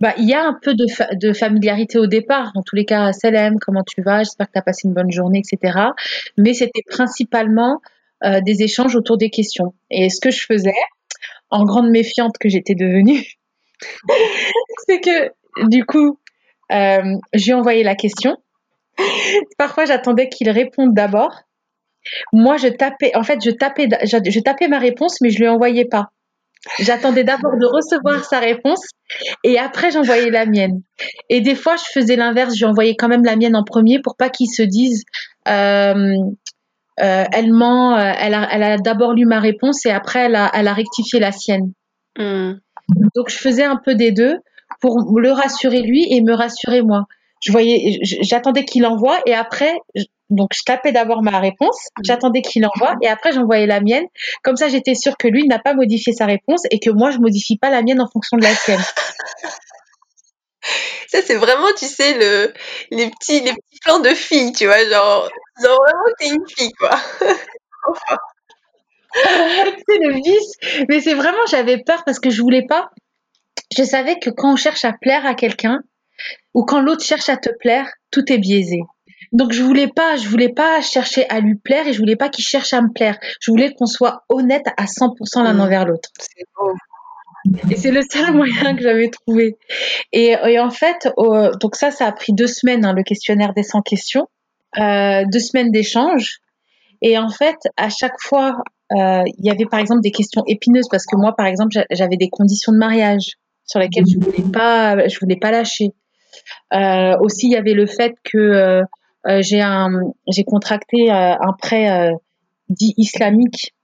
Bah, il y a un peu de, fa- de familiarité au départ. En tous les cas, Salem, comment tu vas J'espère que tu as passé une bonne journée, etc. Mais c'était principalement euh, des échanges autour des questions. Et ce que je faisais, en grande méfiante que j'étais devenue, c'est que du coup, euh, j'ai envoyé la question. Parfois, j'attendais qu'il réponde d'abord. Moi, je tapais, en fait, je tapais, je, je tapais ma réponse, mais je lui envoyais pas. J'attendais d'abord de recevoir sa réponse et après j'envoyais la mienne. Et des fois, je faisais l'inverse, j'envoyais quand même la mienne en premier pour pas qu'ils se disent euh, euh, elle ment, euh, elle a, elle a d'abord lu ma réponse et après elle a, elle a rectifié la sienne. Hmm. Donc je faisais un peu des deux pour le rassurer lui et me rassurer moi. Je voyais, j'attendais qu'il envoie et après, donc je tapais d'abord ma réponse, j'attendais qu'il envoie et après j'envoyais la mienne. Comme ça, j'étais sûre que lui n'a pas modifié sa réponse et que moi je modifie pas la mienne en fonction de la sienne. Ça, c'est vraiment, tu sais, le, les petits, les petits plans de filles, tu vois, genre, genre vraiment, t'es une fille, quoi. c'est le vice. Mais c'est vraiment, j'avais peur parce que je voulais pas. Je savais que quand on cherche à plaire à quelqu'un ou quand l'autre cherche à te plaire, tout est biaisé. Donc je voulais pas, je voulais pas chercher à lui plaire et je voulais pas qu'il cherche à me plaire. Je voulais qu'on soit honnête à 100% l'un Mm. envers l'autre. Et c'est le seul moyen que j'avais trouvé. Et, et en fait, euh, donc ça, ça a pris deux semaines, hein, le questionnaire des 100 questions, euh, deux semaines d'échange. Et en fait, à chaque fois, euh, il y avait par exemple des questions épineuses parce que moi, par exemple, j'a- j'avais des conditions de mariage sur lesquelles je voulais pas, je voulais pas lâcher. Euh, aussi, il y avait le fait que euh, j'ai un, j'ai contracté euh, un prêt euh, dit islamique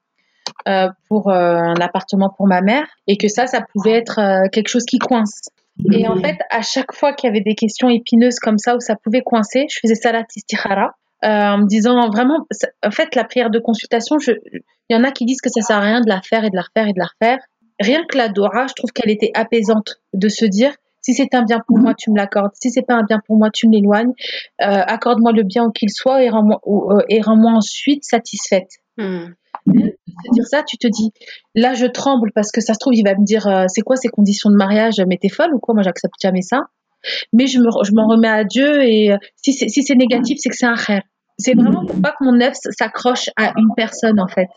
euh, pour euh, un appartement pour ma mère et que ça, ça pouvait être euh, quelque chose qui coince. Et en fait, à chaque fois qu'il y avait des questions épineuses comme ça où ça pouvait coincer, je faisais salat istikhara. en me disant vraiment, en fait, la prière de consultation, je, il y en a qui disent que ça sert à rien de la faire et de la refaire et de la refaire. Rien que la Dora, je trouve qu'elle était apaisante de se dire, si c'est un bien pour moi, tu me l'accordes. Si c'est pas un bien pour moi, tu me l'éloignes. Euh, accorde-moi le bien qu'il soit et rends-moi, et rends-moi ensuite satisfaite. Hmm. dire ça, tu te dis, là je tremble parce que ça se trouve, il va me dire, euh, c'est quoi ces conditions de mariage? Mais t'es folle ou quoi? Moi, j'accepte jamais ça. Mais je, me, je m'en remets à Dieu et euh, si c'est, si c'est négatif, c'est que c'est un rêve. C'est vraiment pour pas que mon œuf s'accroche à une personne en fait.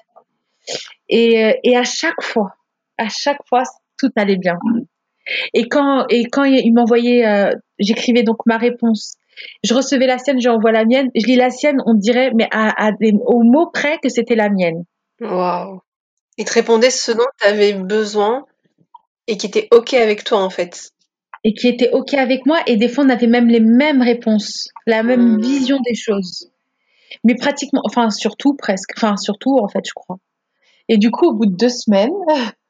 Et, et à chaque fois, à chaque fois, tout allait bien. Et quand, et quand il m'envoyait, euh, j'écrivais donc ma réponse. Je recevais la sienne, j'envoie la mienne. Je lis la sienne, on dirait, mais à, au mot près que c'était la mienne. Waouh. Il te répondait ce dont tu avais besoin et qui était OK avec toi, en fait. Et qui était OK avec moi. Et des fois, on avait même les mêmes réponses, la même hmm. vision des choses. Mais pratiquement, enfin, surtout presque. Enfin, surtout, en fait, je crois. Et du coup, au bout de deux semaines,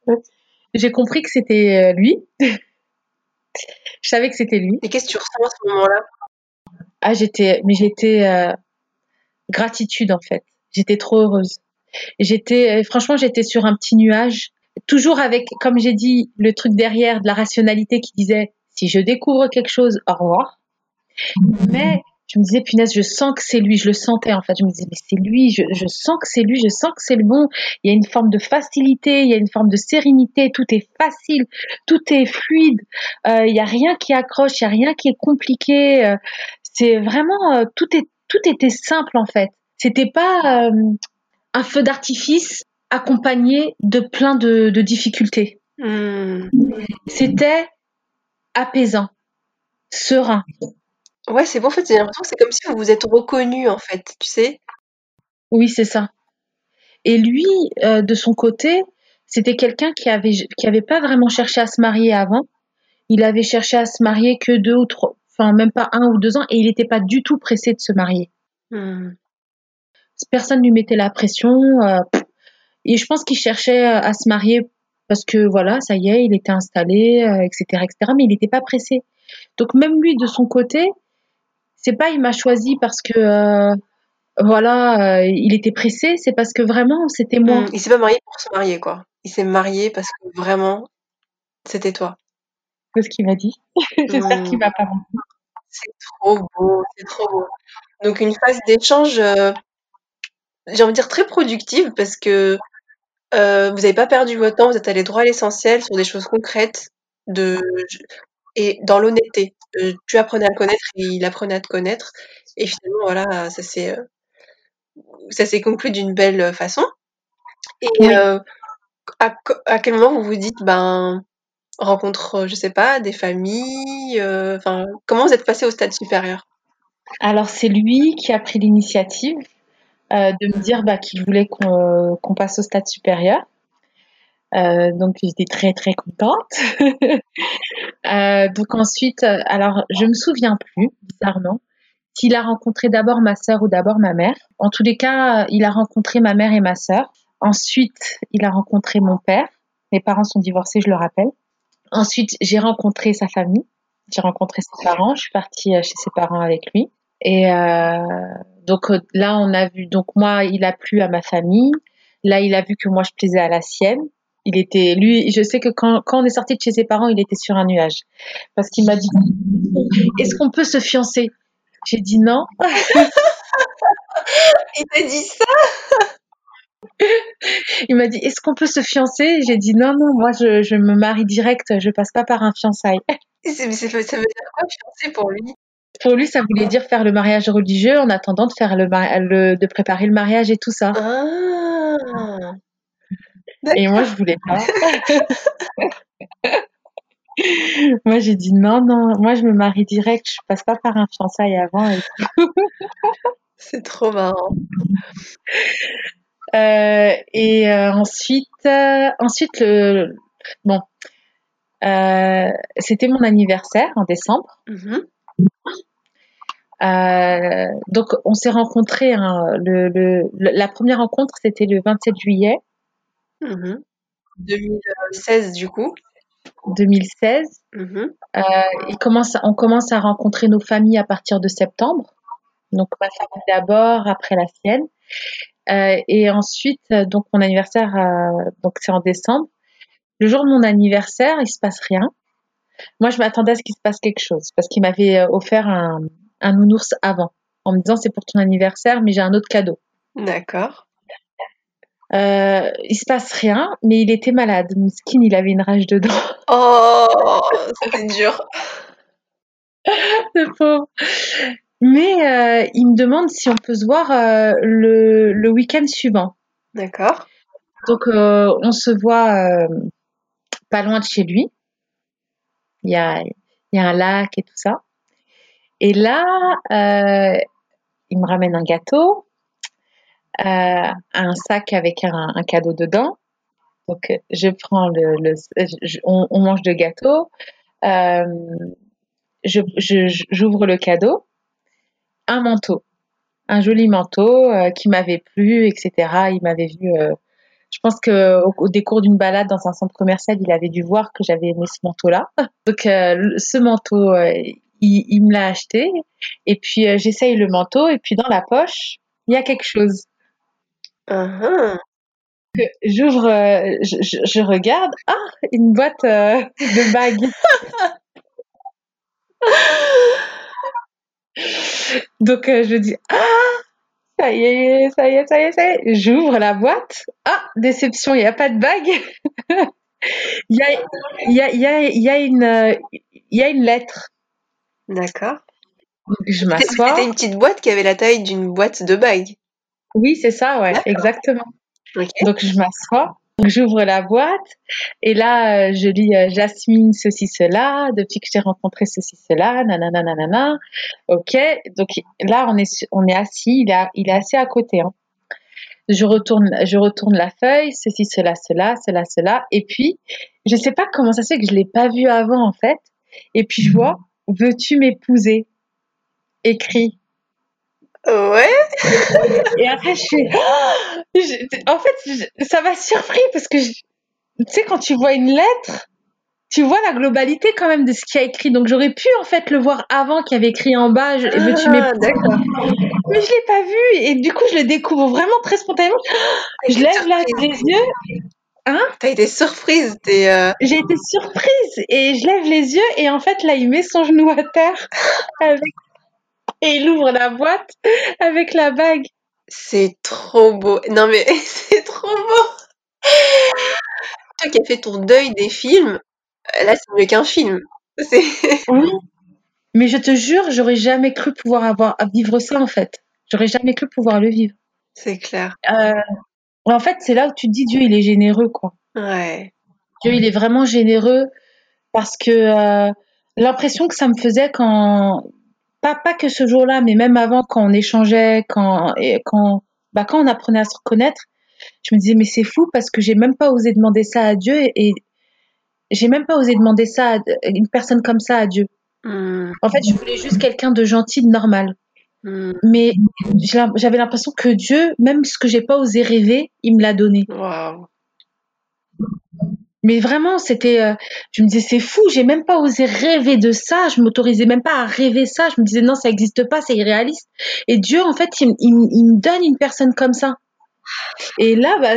j'ai compris que c'était euh, lui. je savais que c'était lui. Et qu'est-ce que tu ressens à ce moment-là? Ah, j'étais, mais j'étais euh, gratitude en fait. J'étais trop heureuse. J'étais, euh, franchement, j'étais sur un petit nuage, toujours avec, comme j'ai dit, le truc derrière de la rationalité qui disait si je découvre quelque chose, au revoir. Mais je me disais, punaise, je sens que c'est lui, je le sentais en fait. Je me disais, mais c'est lui, je, je, sens que c'est lui, je sens que c'est le bon. Il y a une forme de facilité, il y a une forme de sérénité, tout est facile, tout est fluide, euh, il n'y a rien qui accroche, il n'y a rien qui est compliqué. Euh, c'est vraiment, euh, tout, est, tout était simple en fait. C'était pas un feu d'artifice accompagné de plein de, de difficultés. Hmm. C'était apaisant, serein. Ouais, c'est bon, en fait, j'ai l'impression que c'est comme si vous vous êtes reconnus, en fait, tu sais? Oui, c'est ça. Et lui, euh, de son côté, c'était quelqu'un qui avait qui avait pas vraiment cherché à se marier avant. Il avait cherché à se marier que deux ou trois, enfin même pas un ou deux ans, et il n'était pas du tout pressé de se marier. Mmh. Personne lui mettait la pression. Euh, et je pense qu'il cherchait à se marier parce que voilà, ça y est, il était installé, etc., euh, etc. Mais il n'était pas pressé. Donc même lui, de son côté, c'est pas il m'a choisi parce que euh, voilà, euh, il était pressé, c'est parce que vraiment c'était moi. Mmh, il s'est pas marié pour se marier quoi. Il s'est marié parce que vraiment c'était toi. C'est ce qu'il m'a dit. J'espère qu'il m'a pas menti. C'est trop beau, c'est trop beau. Donc une phase d'échange, euh, j'ai envie de dire très productive parce que vous n'avez pas perdu votre temps, vous êtes allé droit à l'essentiel sur des choses concrètes de et dans l'honnêteté. Euh, tu apprenais à le connaître et il apprenait à te connaître. Et finalement, voilà, ça s'est, euh, ça s'est conclu d'une belle façon. Et euh, à, à, quel moment vous vous dites, ben, rencontre, je sais pas, des familles, enfin, comment vous êtes passé au stade supérieur? Alors, c'est lui qui a pris l'initiative de me dire bah, qu'il voulait qu'on, qu'on passe au stade supérieur. Euh, donc j'étais très très contente. euh, donc ensuite, euh, alors je me souviens plus bizarrement s'il a rencontré d'abord ma sœur ou d'abord ma mère. En tous les cas, il a rencontré ma mère et ma sœur. Ensuite, il a rencontré mon père. Mes parents sont divorcés, je le rappelle. Ensuite, j'ai rencontré sa famille. J'ai rencontré ses parents. Je suis partie euh, chez ses parents avec lui. Et euh, donc là, on a vu. Donc moi, il a plu à ma famille. Là, il a vu que moi, je plaisais à la sienne il était, lui, je sais que quand, quand on est sorti de chez ses parents, il était sur un nuage. Parce qu'il m'a dit, est-ce qu'on peut se fiancer? J'ai dit non. il t'a dit ça? il m'a dit, est-ce qu'on peut se fiancer? J'ai dit non, non, moi, je, je me marie direct, je passe pas par un fiançailles. ça veut dire quoi, fiancer pour lui? Pour lui, ça voulait dire faire le mariage religieux en attendant de faire le, le de préparer le mariage et tout ça. Ah. Et moi, je voulais pas. moi, j'ai dit non, non. Moi, je me marie direct. Je passe pas par un fiançailles avant. C'est trop marrant. Euh, et euh, ensuite, euh, ensuite le bon, c'était mon anniversaire en décembre. Mm-hmm. donc, on s'est rencontrés. Hein, le, le, la première rencontre, c'était le 27 juillet. 2016 mmh du coup. 2016. Mmh euh, commence, on commence à rencontrer nos familles à partir de septembre. Donc ma famille d'abord, après la sienne. Euh, et ensuite, euh, donc mon anniversaire, euh, donc c'est en décembre. Le jour de mon anniversaire, il se passe rien. Moi, je m'attendais à ce qu'il se passe quelque chose parce qu'il m'avait offert un, un nounours avant, en me disant c'est pour ton anniversaire, mais j'ai un autre cadeau. D'accord. Euh, il se passe rien, mais il était malade. Skin, il avait une rage dedans. Oh, c'était dur. le pauvre. Mais euh, il me demande si on peut se voir euh, le, le week-end suivant. D'accord. Donc, on se voit pas loin de chez lui. Il y a, il y a un lac et tout ça. Et là, il me ramène un gâteau, un sac avec un, cadeau dedans. Donc, euh, je prends le, on, mange le gâteau. Euh, je, je- j'ouvre le cadeau, un manteau, un joli manteau euh, qui m'avait plu, etc. Il m'avait vu. euh, je pense que au, au décours d'une balade dans un centre commercial, il avait dû voir que j'avais aimé ce manteau-là. Donc, euh, ce manteau, euh, il, il me l'a acheté. Et puis, euh, j'essaye le manteau. Et puis, dans la poche, il y a quelque chose. Uhum. J'ouvre, euh, je, je, je regarde. Ah, une boîte euh, de bagues. Donc, euh, je dis, ah, ça y est, ça y est, ça y est, ça y est. J'ouvre la boîte. Ah, déception, il n'y a pas de bague. Il y a, il y a, il y a, il y a une, euh, il y a une lettre. D'accord. Donc, je C'était m'assois. c'était une petite boîte qui avait la taille d'une boîte de bagues. Oui, c'est ça, ouais, exactement. Donc, je m'assois. J'ouvre la boîte et là, euh, je lis euh, Jasmine, ceci, cela, depuis que j'ai rencontré ceci, cela, nanana, nanana. Ok. Donc là, on est, on est assis, il est, il est assis à côté. Hein. Je retourne, je retourne la feuille, ceci, cela, cela, cela, cela. Et puis, je sais pas comment ça se fait que je l'ai pas vu avant, en fait. Et puis, je vois, veux-tu m'épouser? Écrit. Ouais. Et après, je Je- en fait, je- ça m'a surpris parce que, je- tu sais, quand tu vois une lettre, tu vois la globalité quand même de ce qu'il y a écrit. Donc, j'aurais pu, en fait, le voir avant qu'il y avait écrit en bas, je, veux-tu Ah, d'accord. Mais je l'ai pas vu. Et du coup, je le découvre vraiment très spontanément. Je lève là les yeux. T'as été surprise. T'es, euh, J'ai été surprise et je lève les yeux et en fait, là, il met son genou à terre avec, et il ouvre la boîte avec la bague. C'est trop beau. Non mais c'est trop beau. Toi qui as fait ton deuil des films, euh, là c'est mieux qu'un film. Oui. Mais je te jure, j'aurais jamais cru pouvoir avoir à vivre ça en fait. J'aurais jamais cru pouvoir le vivre. c'est clair. Euh, en fait, c'est là où tu te dis Dieu, il est généreux quoi. Ouais. Dieu, il est vraiment généreux parce que euh, l'impression que ça me faisait quand pas pas que ce jour-là, mais même avant quand on échangeait, quand et quand bah quand on apprenait à se reconnaître, je me disais mais c'est fou parce que j'ai même pas osé demander ça à Dieu et, et j'ai même pas osé demander ça à une personne comme ça à Dieu. Hmm, En fait, je voulais juste quelqu'un de gentil, de normal. hmm. Mais j'avais l'impression que Dieu, même ce que j'ai pas osé rêver, il me l'a donné. Waouh. Mais vraiment, c'était, euh, je me disais, c'est fou, j'ai même pas osé rêver de ça, je m'autorisais même pas à rêver ça, je me disais, non, ça existe pas, c'est irréaliste. Et Dieu, en fait, il, me donne une personne comme ça. Et là, bah,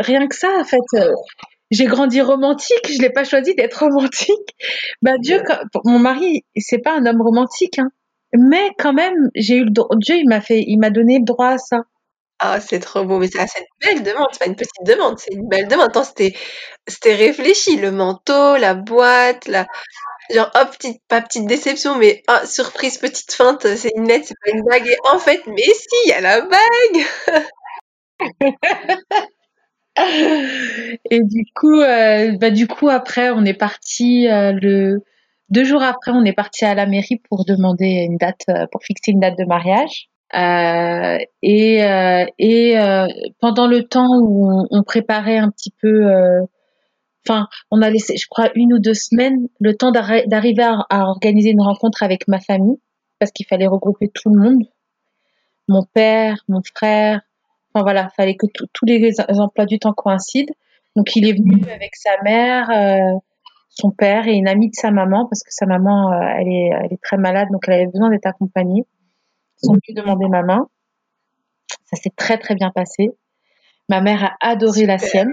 rien que ça, en fait, euh, j'ai grandi romantique, je l'ai pas choisi d'être romantique. Bah, Dieu, mon mari, c'est pas un homme romantique, hein. Mais quand même, j'ai eu le Dieu, il m'a fait, il m'a donné le droit à ça. Ah c'est trop beau. Mais c'est une belle demande. C'est pas une petite demande. C'est une belle demande. Attends, c'était réfléchi. Le manteau, la boîte, la genre hop petite pas petite déception, mais ah surprise petite feinte. C'est une lettre, c'est pas une bague. Et en fait, mais si, il y a la bague. Et du coup, euh, bah, du coup, après, on est parti euh, le deux jours après, on est parti à la mairie pour demander une date, euh, pour fixer une date de mariage. Euh, et euh, et euh, pendant le temps où on, préparait un petit peu, euh, enfin, on a laissé, je crois, une ou deux semaines, le temps d'arri- d'arriver à, organiser une rencontre avec ma famille, parce qu'il fallait regrouper tout le monde, mon père, mon frère. Enfin voilà, fallait que tous les emplois du temps coïncident. Donc il est venu avec sa mère, euh, son père et une amie de sa maman parce que sa maman euh, elle est elle est très malade donc elle avait besoin d'être accompagnée. Sont venus demander ma main. Ça s'est très très bien passé. Ma mère a adoré la sienne.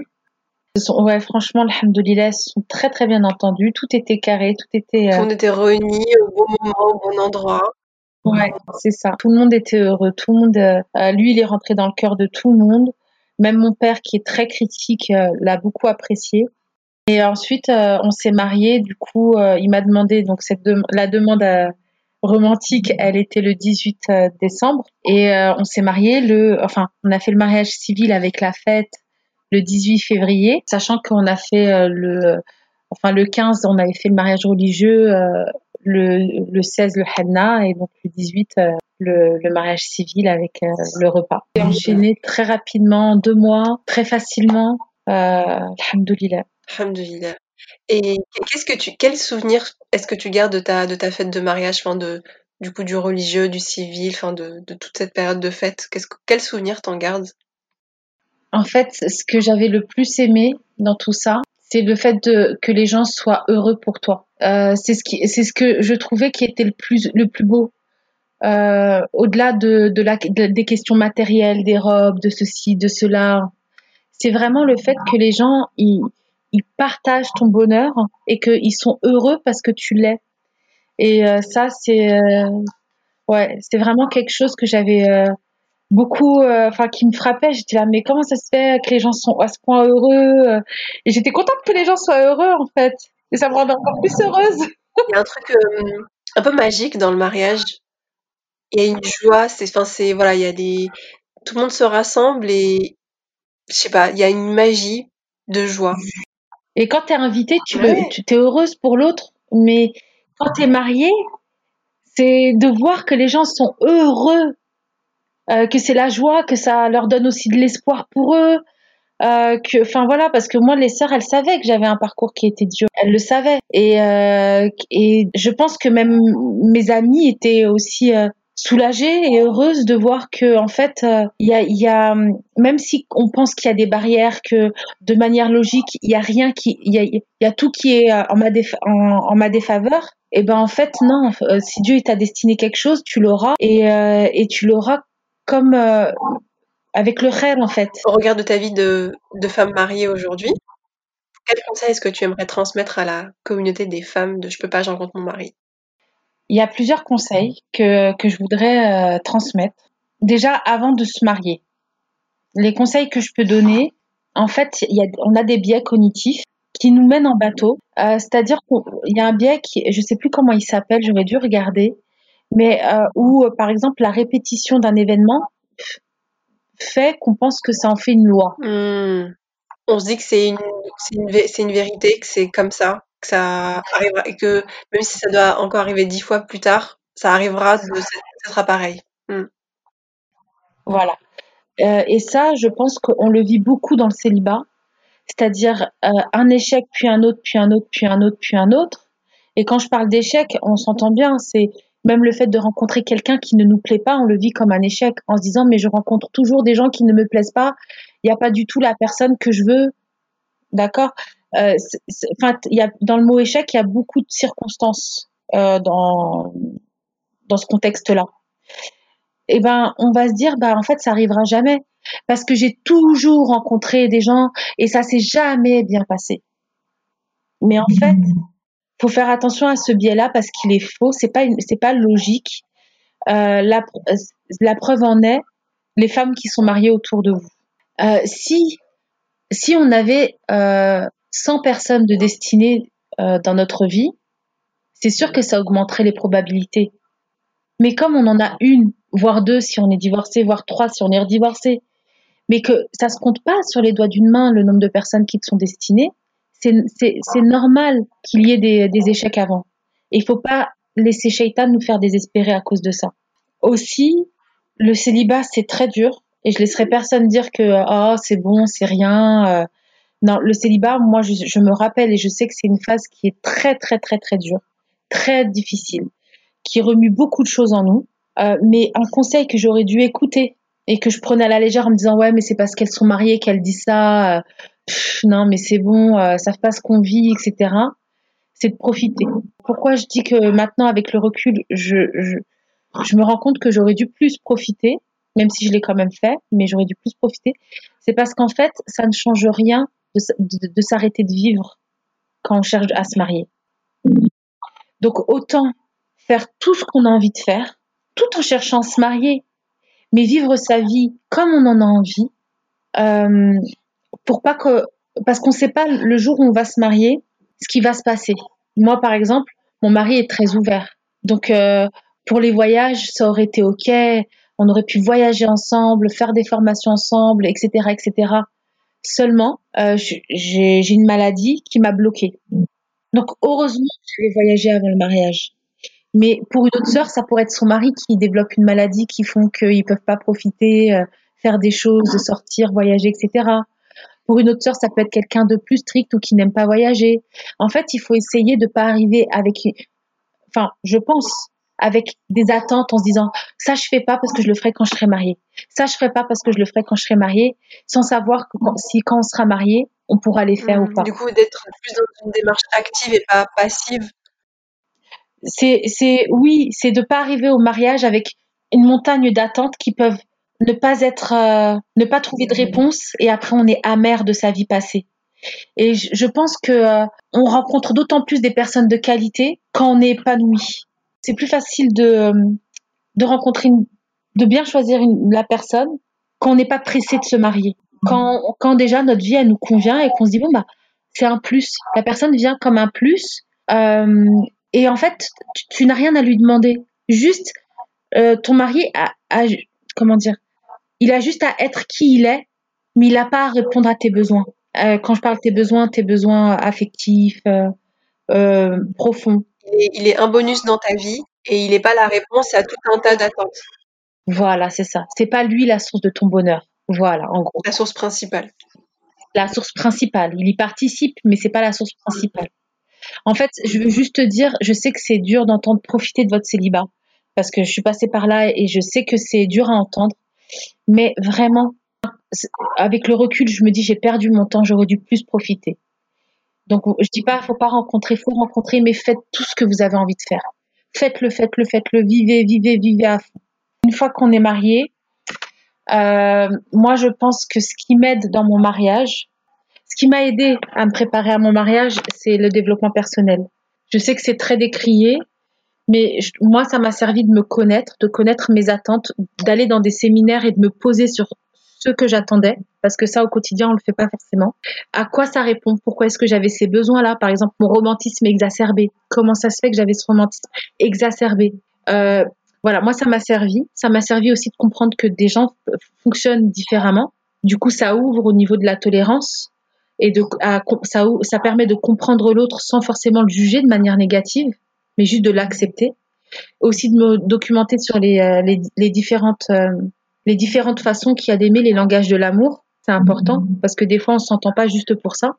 ouais, franchement, alhamdoulilah, elles sont très très bien entendues. Tout était carré, tout était. Tout le monde était réuni au bon moment, au bon endroit. Ouais, c'est ça. Tout le monde était heureux. Tout le monde, euh, lui, il est rentré dans le cœur de tout le monde. Même mon père, qui est très critique, euh, l'a beaucoup apprécié. Et ensuite, euh, on s'est mariés. Du coup, il m'a demandé donc cette la demande romantique, elle était le 18 décembre, et on s'est mariés le, enfin, on a fait le mariage civil avec la fête le 18 février, sachant qu'on a fait le, enfin le 15, on avait fait le mariage religieux le, le 16 le henna et donc le 18 euh, le, mariage civil avec euh, le repas. J'ai enchaîné très rapidement, deux mois, très facilement. Euh. Alhamdoulilah. Et qu'est-ce que tu, quel souvenir est-ce que tu gardes de ta, de ta fête de mariage, enfin de, du coup du religieux, du civil, enfin de, de toute cette période de fête? Qu'est-ce, Quel souvenir t'en gardes? En fait, ce que j'avais le plus aimé dans tout ça, c'est le fait de, que les gens soient heureux pour toi. Euh, c'est ce ce que je trouvais qui était le plus, le plus beau. Euh, au-delà de, de la, des questions matérielles, des robes, de ceci, de cela, c'est vraiment le fait que les gens ils partagent ton bonheur et qu'ils sont heureux parce que tu l'es. Et euh, ça, c'est euh, ouais, c'est vraiment quelque chose que j'avais euh, beaucoup, enfin, qui me frappait. J'étais là, mais comment ça se fait que les gens sont à ce point heureux Et j'étais contente que les gens soient heureux, en fait. Et ça me rendait encore plus heureuse. Il y a un truc un peu magique dans le mariage. Il y a une joie, c'est, enfin, c'est, voilà, il y a des, tout le monde se rassemble et, je sais pas, il y a une magie de joie. Et quand t'es invité, tu ouais. tu t'es heureuse pour l'autre, mais quand t'es mariée, c'est de voir que les gens sont heureux euh, que c'est la joie, que ça leur donne aussi de l'espoir pour eux. Euh, que, enfin voilà, parce que moi les sœurs, elles savaient que j'avais un parcours qui était dur, elles le savaient, et euh, et je pense que même mes amies étaient aussi euh, soulagées et heureuses de voir que en fait il euh, y a il y a même si on pense qu'il y a des barrières, que de manière logique il y a rien qui il y a y a tout qui est euh, en ma en, ma défaveur, et ben en fait non, si Dieu t'a destiné quelque chose, tu l'auras et et tu l'auras comme euh, avec le rêve en fait. Au regard de ta vie de, de femme mariée aujourd'hui, quel conseil est-ce que tu aimerais transmettre à la communauté des femmes de Je peux pas, j'en rencontre mon mari Il y a plusieurs conseils que, que je voudrais euh, transmettre. Déjà, avant de se marier, les conseils que je peux donner, en fait, y a, on a des biais cognitifs qui nous mènent en bateau. Euh, C'est-à-dire qu'il y a un biais qui, je sais plus comment il s'appelle, j'aurais dû regarder, mais euh, où, par exemple, la répétition d'un événement fait qu'on pense que ça en fait une loi. Mmh. On se dit que c'est une, une, une, vérité, que c'est comme ça, que ça arrivera, et que même si ça doit encore arriver dix fois plus tard, ça arrivera, ça sera pareil. Mmh. Voilà. Euh, et ça, je pense qu'on le vit beaucoup dans le célibat, c'est-à-dire euh, un échec, puis un autre, puis un autre, puis un autre, puis un autre. Et quand je parle d'échec, on s'entend bien, c'est même le fait de rencontrer quelqu'un qui ne nous plaît pas, on le vit comme un échec en se disant mais je rencontre toujours des gens qui ne me plaisent pas. Il n'y a pas du tout la personne que je veux. D'accord? Euh, y a dans le mot échec, il y a beaucoup de circonstances euh, dans dans ce contexte-là. Eh ben, on va se dire bah en fait ça arrivera jamais parce que j'ai toujours rencontré des gens et ça s'est jamais bien passé. Mais en fait, faut faire attention à ce biais-là parce qu'il est faux. C'est pas c'est pas logique. Euh, la, la preuve en est les femmes qui sont mariées autour de vous. Euh, si si on avait euh, 100 personnes de destinée euh, dans notre vie, c'est sûr que ça augmenterait les probabilités. Mais comme on en a une, voire deux si on est divorcé, voire trois si on est redivorcé, mais que ça se compte pas sur les doigts d'une main le nombre de personnes qui te sont destinées, c'est normal qu'il y ait des, échecs avant. Et il faut pas laisser Shaitan nous faire désespérer à cause de ça. Aussi, le célibat, c'est très dur. Et je laisserai personne dire que oh, c'est bon, c'est rien. Euh. Non, le célibat, moi, je, me rappelle et je sais que c'est une phase qui est très, très, très, très dure, très difficile, qui remue beaucoup de choses en nous. Euh, mais un conseil que j'aurais dû écouter et que je prenais à la légère en me disant ouais, mais c'est parce qu'elles sont mariées qu'elles disent ça. Euh, non mais c'est bon, euh, savent pas ce qu'on vit, etc. C'est de profiter. Pourquoi je dis que maintenant avec le recul, je me rends compte que j'aurais dû plus profiter, même si je l'ai quand même fait, mais j'aurais dû plus profiter. C'est parce qu'en fait, ça ne change rien de, s'arrêter de vivre quand on cherche à se marier. Donc autant faire tout ce qu'on a envie de faire, tout en cherchant à se marier, mais vivre sa vie comme on en a envie, euh, pour pas que, parce qu'on ne sait pas le jour où on va se marier, ce qui va se passer. Moi, par exemple, mon mari est très ouvert, donc euh, pour les voyages, ça aurait été ok, on aurait pu voyager ensemble, faire des formations ensemble, etc., etc. Seulement, euh, j'ai une maladie qui m'a bloquée. Donc heureusement, je vais voyager avant le mariage. Mais pour une autre sœur, ça pourrait être son mari qui développe une maladie qui font qu'ils peuvent pas profiter, euh, faire des choses, sortir, voyager, etc. Pour une autre sœur, ça peut être quelqu'un de plus strict ou qui n'aime pas voyager. En fait, il faut essayer de pas arriver avec, enfin, je pense, avec des attentes en se disant ça je fais pas parce que je le ferai quand je serai mariée. Ça je ferai pas parce que je le ferai quand je serai mariée, sans savoir que si quand on sera marié, on pourra les faire ou mmh. pas. Du coup, d'être plus dans une démarche active et pas passive c'est, c'est oui, c'est de pas arriver au mariage avec une montagne d'attentes qui peuvent ne pas être, euh, ne pas trouver de réponse et après on est amer de sa vie passée. Et je, pense que euh, on rencontre d'autant plus des personnes de qualité quand on est épanoui. C'est plus facile de, euh, de rencontrer, de bien choisir la personne quand on n'est pas pressé de se marier. Quand, quand déjà notre vie elle nous convient et qu'on se dit bon bah c'est un plus. La personne vient comme un plus euh, et en fait, tu, n'as rien à lui demander. Juste, euh, ton mari a, comment dire, il a juste à être qui il est, mais il n'a pas à répondre à tes besoins. Quand je parle de tes besoins, tes besoins affectifs, profonds. Il est, un bonus dans ta vie et il n'est pas la réponse à tout un tas d'attentes. Voilà, c'est ça. C'est pas lui la source de ton bonheur. Voilà, en gros. La source principale. La source principale. Il y participe, mais c'est pas la source principale. En fait, je veux juste te dire, je sais que c'est dur d'entendre profiter de votre célibat parce que je suis passée par là et je sais que c'est dur à entendre. Mais vraiment, avec le recul, je me dis j'ai perdu mon temps, j'aurais dû plus profiter. Donc je dis pas, faut pas rencontrer, faut rencontrer, mais faites tout ce que vous avez envie de faire. Faites-le, faites-le, faites-le, vivez, vivez, vivez à fond. Une fois qu'on est marié, euh, moi je pense que ce qui m'aide dans mon mariage, ce qui m'a aidé à me préparer à mon mariage, c'est le développement personnel. Je sais que c'est très décrié, mais moi, ça m'a servi de me connaître, de connaître mes attentes, d'aller dans des séminaires et de me poser sur ce que j'attendais, parce que ça, au quotidien, on le fait pas forcément. À quoi ça répond? Pourquoi est-ce que j'avais ces besoins-là? Par exemple, mon romantisme exacerbé. Comment ça se fait que j'avais ce romantisme exacerbé? Euh, Voilà, moi, ça m'a servi. Ça m'a servi aussi de comprendre que des gens fonctionnent différemment. Du coup, ça ouvre au niveau de la tolérance et de, ça, ça permet de comprendre l'autre sans forcément le juger de manière négative, mais juste de l'accepter. Aussi de me documenter sur les, euh, les, différentes, euh, les différentes façons qu'il y a d'aimer les langages de l'amour. C'est important parce que des fois on s'entend pas juste pour ça.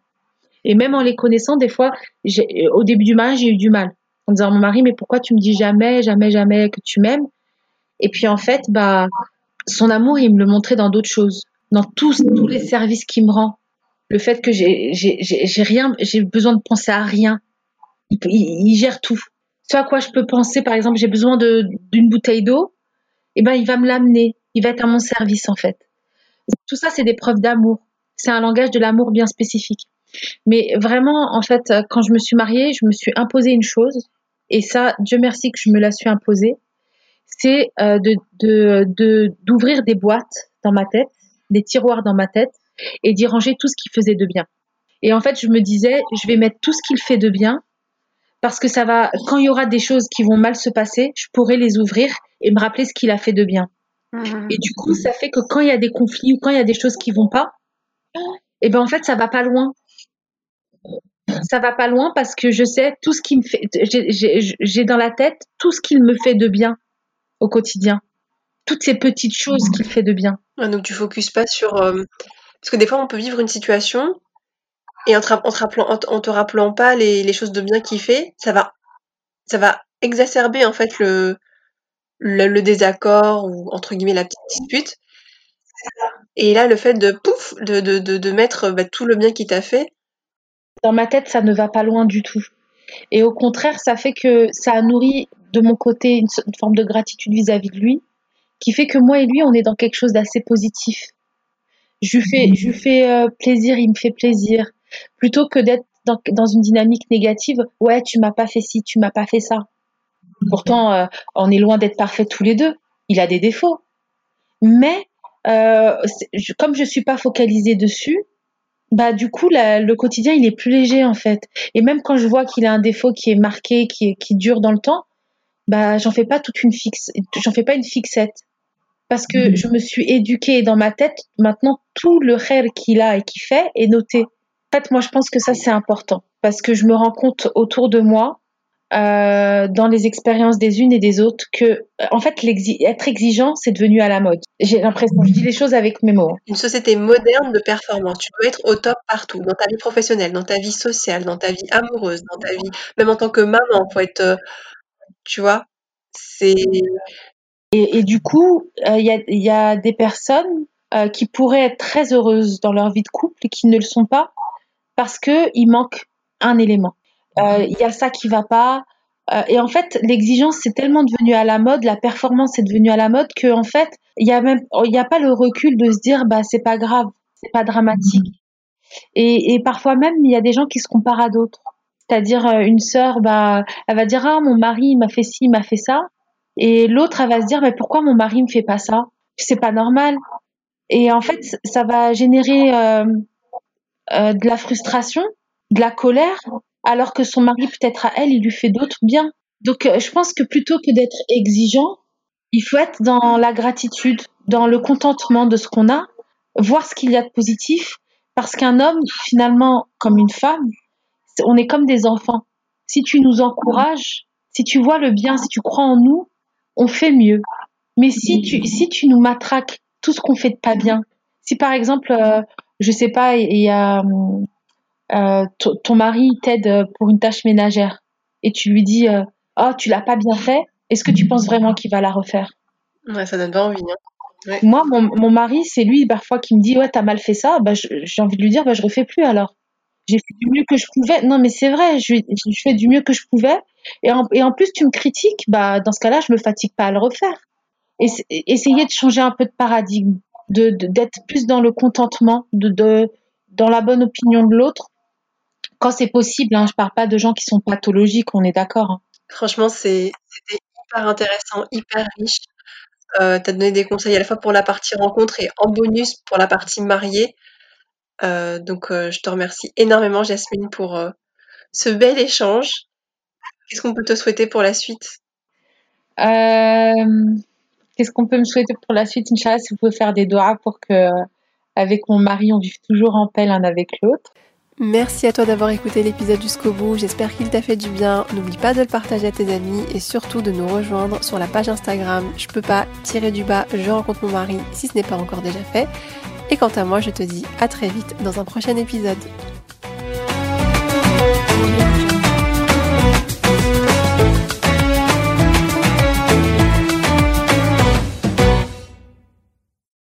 Et même en les connaissant, des fois, au début du mariage, j'ai eu du mal en disant à mon mari, mais pourquoi tu me dis jamais, jamais, jamais que tu m'aimes? Et puis en fait, bah, son amour, il me le montrait dans d'autres choses, dans tous, tous les services qu'il me rend, le fait que j'ai j'ai rien, j'ai besoin de penser à rien. Il, gère tout. Ce à quoi je peux penser, par exemple, j'ai besoin d'une bouteille d'eau, et eh ben il va me l'amener. Il va être à mon service en fait. Tout ça, c'est des preuves d'amour. C'est un langage de l'amour bien spécifique. Mais vraiment, en fait, quand je me suis mariée, je me suis imposé une chose, et ça, Dieu merci que je me la suis imposée, c'est euh, de d'ouvrir des boîtes dans ma tête, des tiroirs dans ma tête, et d'y ranger tout ce qui faisait de bien. Et en fait, je me disais, je vais mettre tout ce qu'il fait de bien parce que ça va, quand il y aura des choses qui vont mal se passer, je pourrai les ouvrir et me rappeler ce qu'il a fait de bien. Et du coup, ça fait que quand il y a des conflits ou quand il y a des choses qui vont pas, et eh ben en fait, ça va pas loin. Ça va pas loin parce que je sais tout ce qui me fait, j'ai dans la tête tout ce qu'il me fait de bien au quotidien, toutes ces petites choses qu'il fait de bien. donc tu focuses pas sur euh, parce que des fois, on peut vivre une situation et en te, rappelant, te rappelant pas les, choses de bien qu'il fait, ça va, ça va exacerber en fait le, le, désaccord ou entre guillemets la petite dispute. Et là, le fait de pouf, de, de, mettre bah, tout le bien qu'il t'a fait. Dans ma tête, ça ne va pas loin du tout. Et au contraire, ça fait que ça a nourri de mon côté une, forme de gratitude vis-à-vis de lui, qui fait que moi et lui, on est dans quelque chose d'assez positif. Je lui fais, je fais euh, plaisir, il me fait plaisir, plutôt que d'être dans, dans, une dynamique négative. Ouais, tu m'as pas fait ci, tu m'as pas fait ça. Pourtant, euh, on est loin d'être parfaits tous les deux. Il a des défauts, mais euh, comme je suis pas focalisée dessus, bah du coup le quotidien il est plus léger en fait. Et même quand je vois qu'il a un défaut qui est marqué, qui, qui dure dans le temps, bah j'en fais pas toute une fixe, j'en fais pas une fixette parce que mmh. je me suis éduquée dans ma tête. Maintenant tout le rêve qu'il a et qu'il fait est noté. En fait, moi je pense que ça c'est important parce que je me rends compte autour de moi euh, dans les expériences des unes et des autres que, euh, en fait, être exigeant, c'est devenu à la mode. J'ai l'impression, je dis les choses avec mes mots. Une société moderne de performance. Tu dois être au top partout, dans ta vie professionnelle, dans ta vie sociale, dans ta vie amoureuse, dans ta vie, même en tant que maman, faut être, euh, tu vois, c'est. Et, et, du coup, il y, a, y, a, des personnes qui pourraient être très heureuses dans leur vie de couple et qui ne le sont pas parce que il manque un élément. Euh, il y a ça qui va pas. Euh, et en fait, l'exigence c'est tellement devenu à la mode, la performance est devenue à la mode que en fait, il y a même, n'y a pas le recul de se dire bah c'est pas grave, c'est pas dramatique. Et, et parfois même, il y a des gens qui se comparent à d'autres. C'est-à-dire euh, une sœur, bah, elle va dire ah mon mari m'a fait ci, m'a fait ça, et l'autre elle va se dire mais pourquoi mon mari me fait pas ça? C'est pas normal. Et en fait, ça va générer euh, euh, de la frustration, de la colère, alors que son mari peut-être à elle, il lui fait d'autres biens. Donc euh, je pense que plutôt que d'être exigeant, il faut être dans la gratitude, dans le contentement de ce qu'on a, voir ce qu'il y a de positif, parce qu'un homme, finalement, comme une femme, on est comme des enfants. Si tu nous encourages, si tu vois le bien, si tu crois en nous, on fait mieux. Mais si tu, si tu nous matraques tout ce qu'on fait de pas bien, si par exemple, euh, je sais pas, il y a hum, ton mari t'aide pour une tâche ménagère et tu lui dis euh, oh tu l'as pas bien fait, est-ce que tu penses vraiment qu'il va la refaire? Ouais, ça donne pas envie. Hein. Moi, mon, mon mari, c'est lui parfois qui me dit ouais t'as mal fait ça, bah, j'ai envie de lui dire bah je refais plus alors. J'ai fait du mieux que je pouvais. Non mais c'est vrai, je, je fais du mieux que je pouvais. Et en, et en plus tu me critiques, bah dans ce cas-là je me fatigue pas à le refaire. Et, essayer de changer un peu de paradigme, de d'être plus dans le contentement, de, de dans la bonne opinion de l'autre quand c'est possible, hein, je parle pas de gens qui sont pathologiques, on est d'accord. Hein. Franchement, c'était hyper intéressant, hyper riche. Euh, tu as donné des conseils à la fois pour la partie rencontre et en bonus pour la partie mariée. Euh, donc, euh, je te remercie énormément, Jasmine, pour euh, ce bel échange. Qu'est-ce qu'on peut te souhaiter pour la suite? Qu'est-ce qu'on peut me souhaiter pour la suite Inch'Allah, si vous pouvez faire des doigts pour que, avec mon mari, on vive toujours en paix l'un avec l'autre. Merci à toi d'avoir écouté l'épisode jusqu'au bout, j'espère qu'il t'a fait du bien. N'oublie pas de le partager à tes amis et surtout de nous rejoindre sur la page Instagram Je peux pas tirer du bas, je rencontre mon mari si ce n'est pas encore déjà fait. Et quant à moi, je te dis à très vite dans un prochain épisode.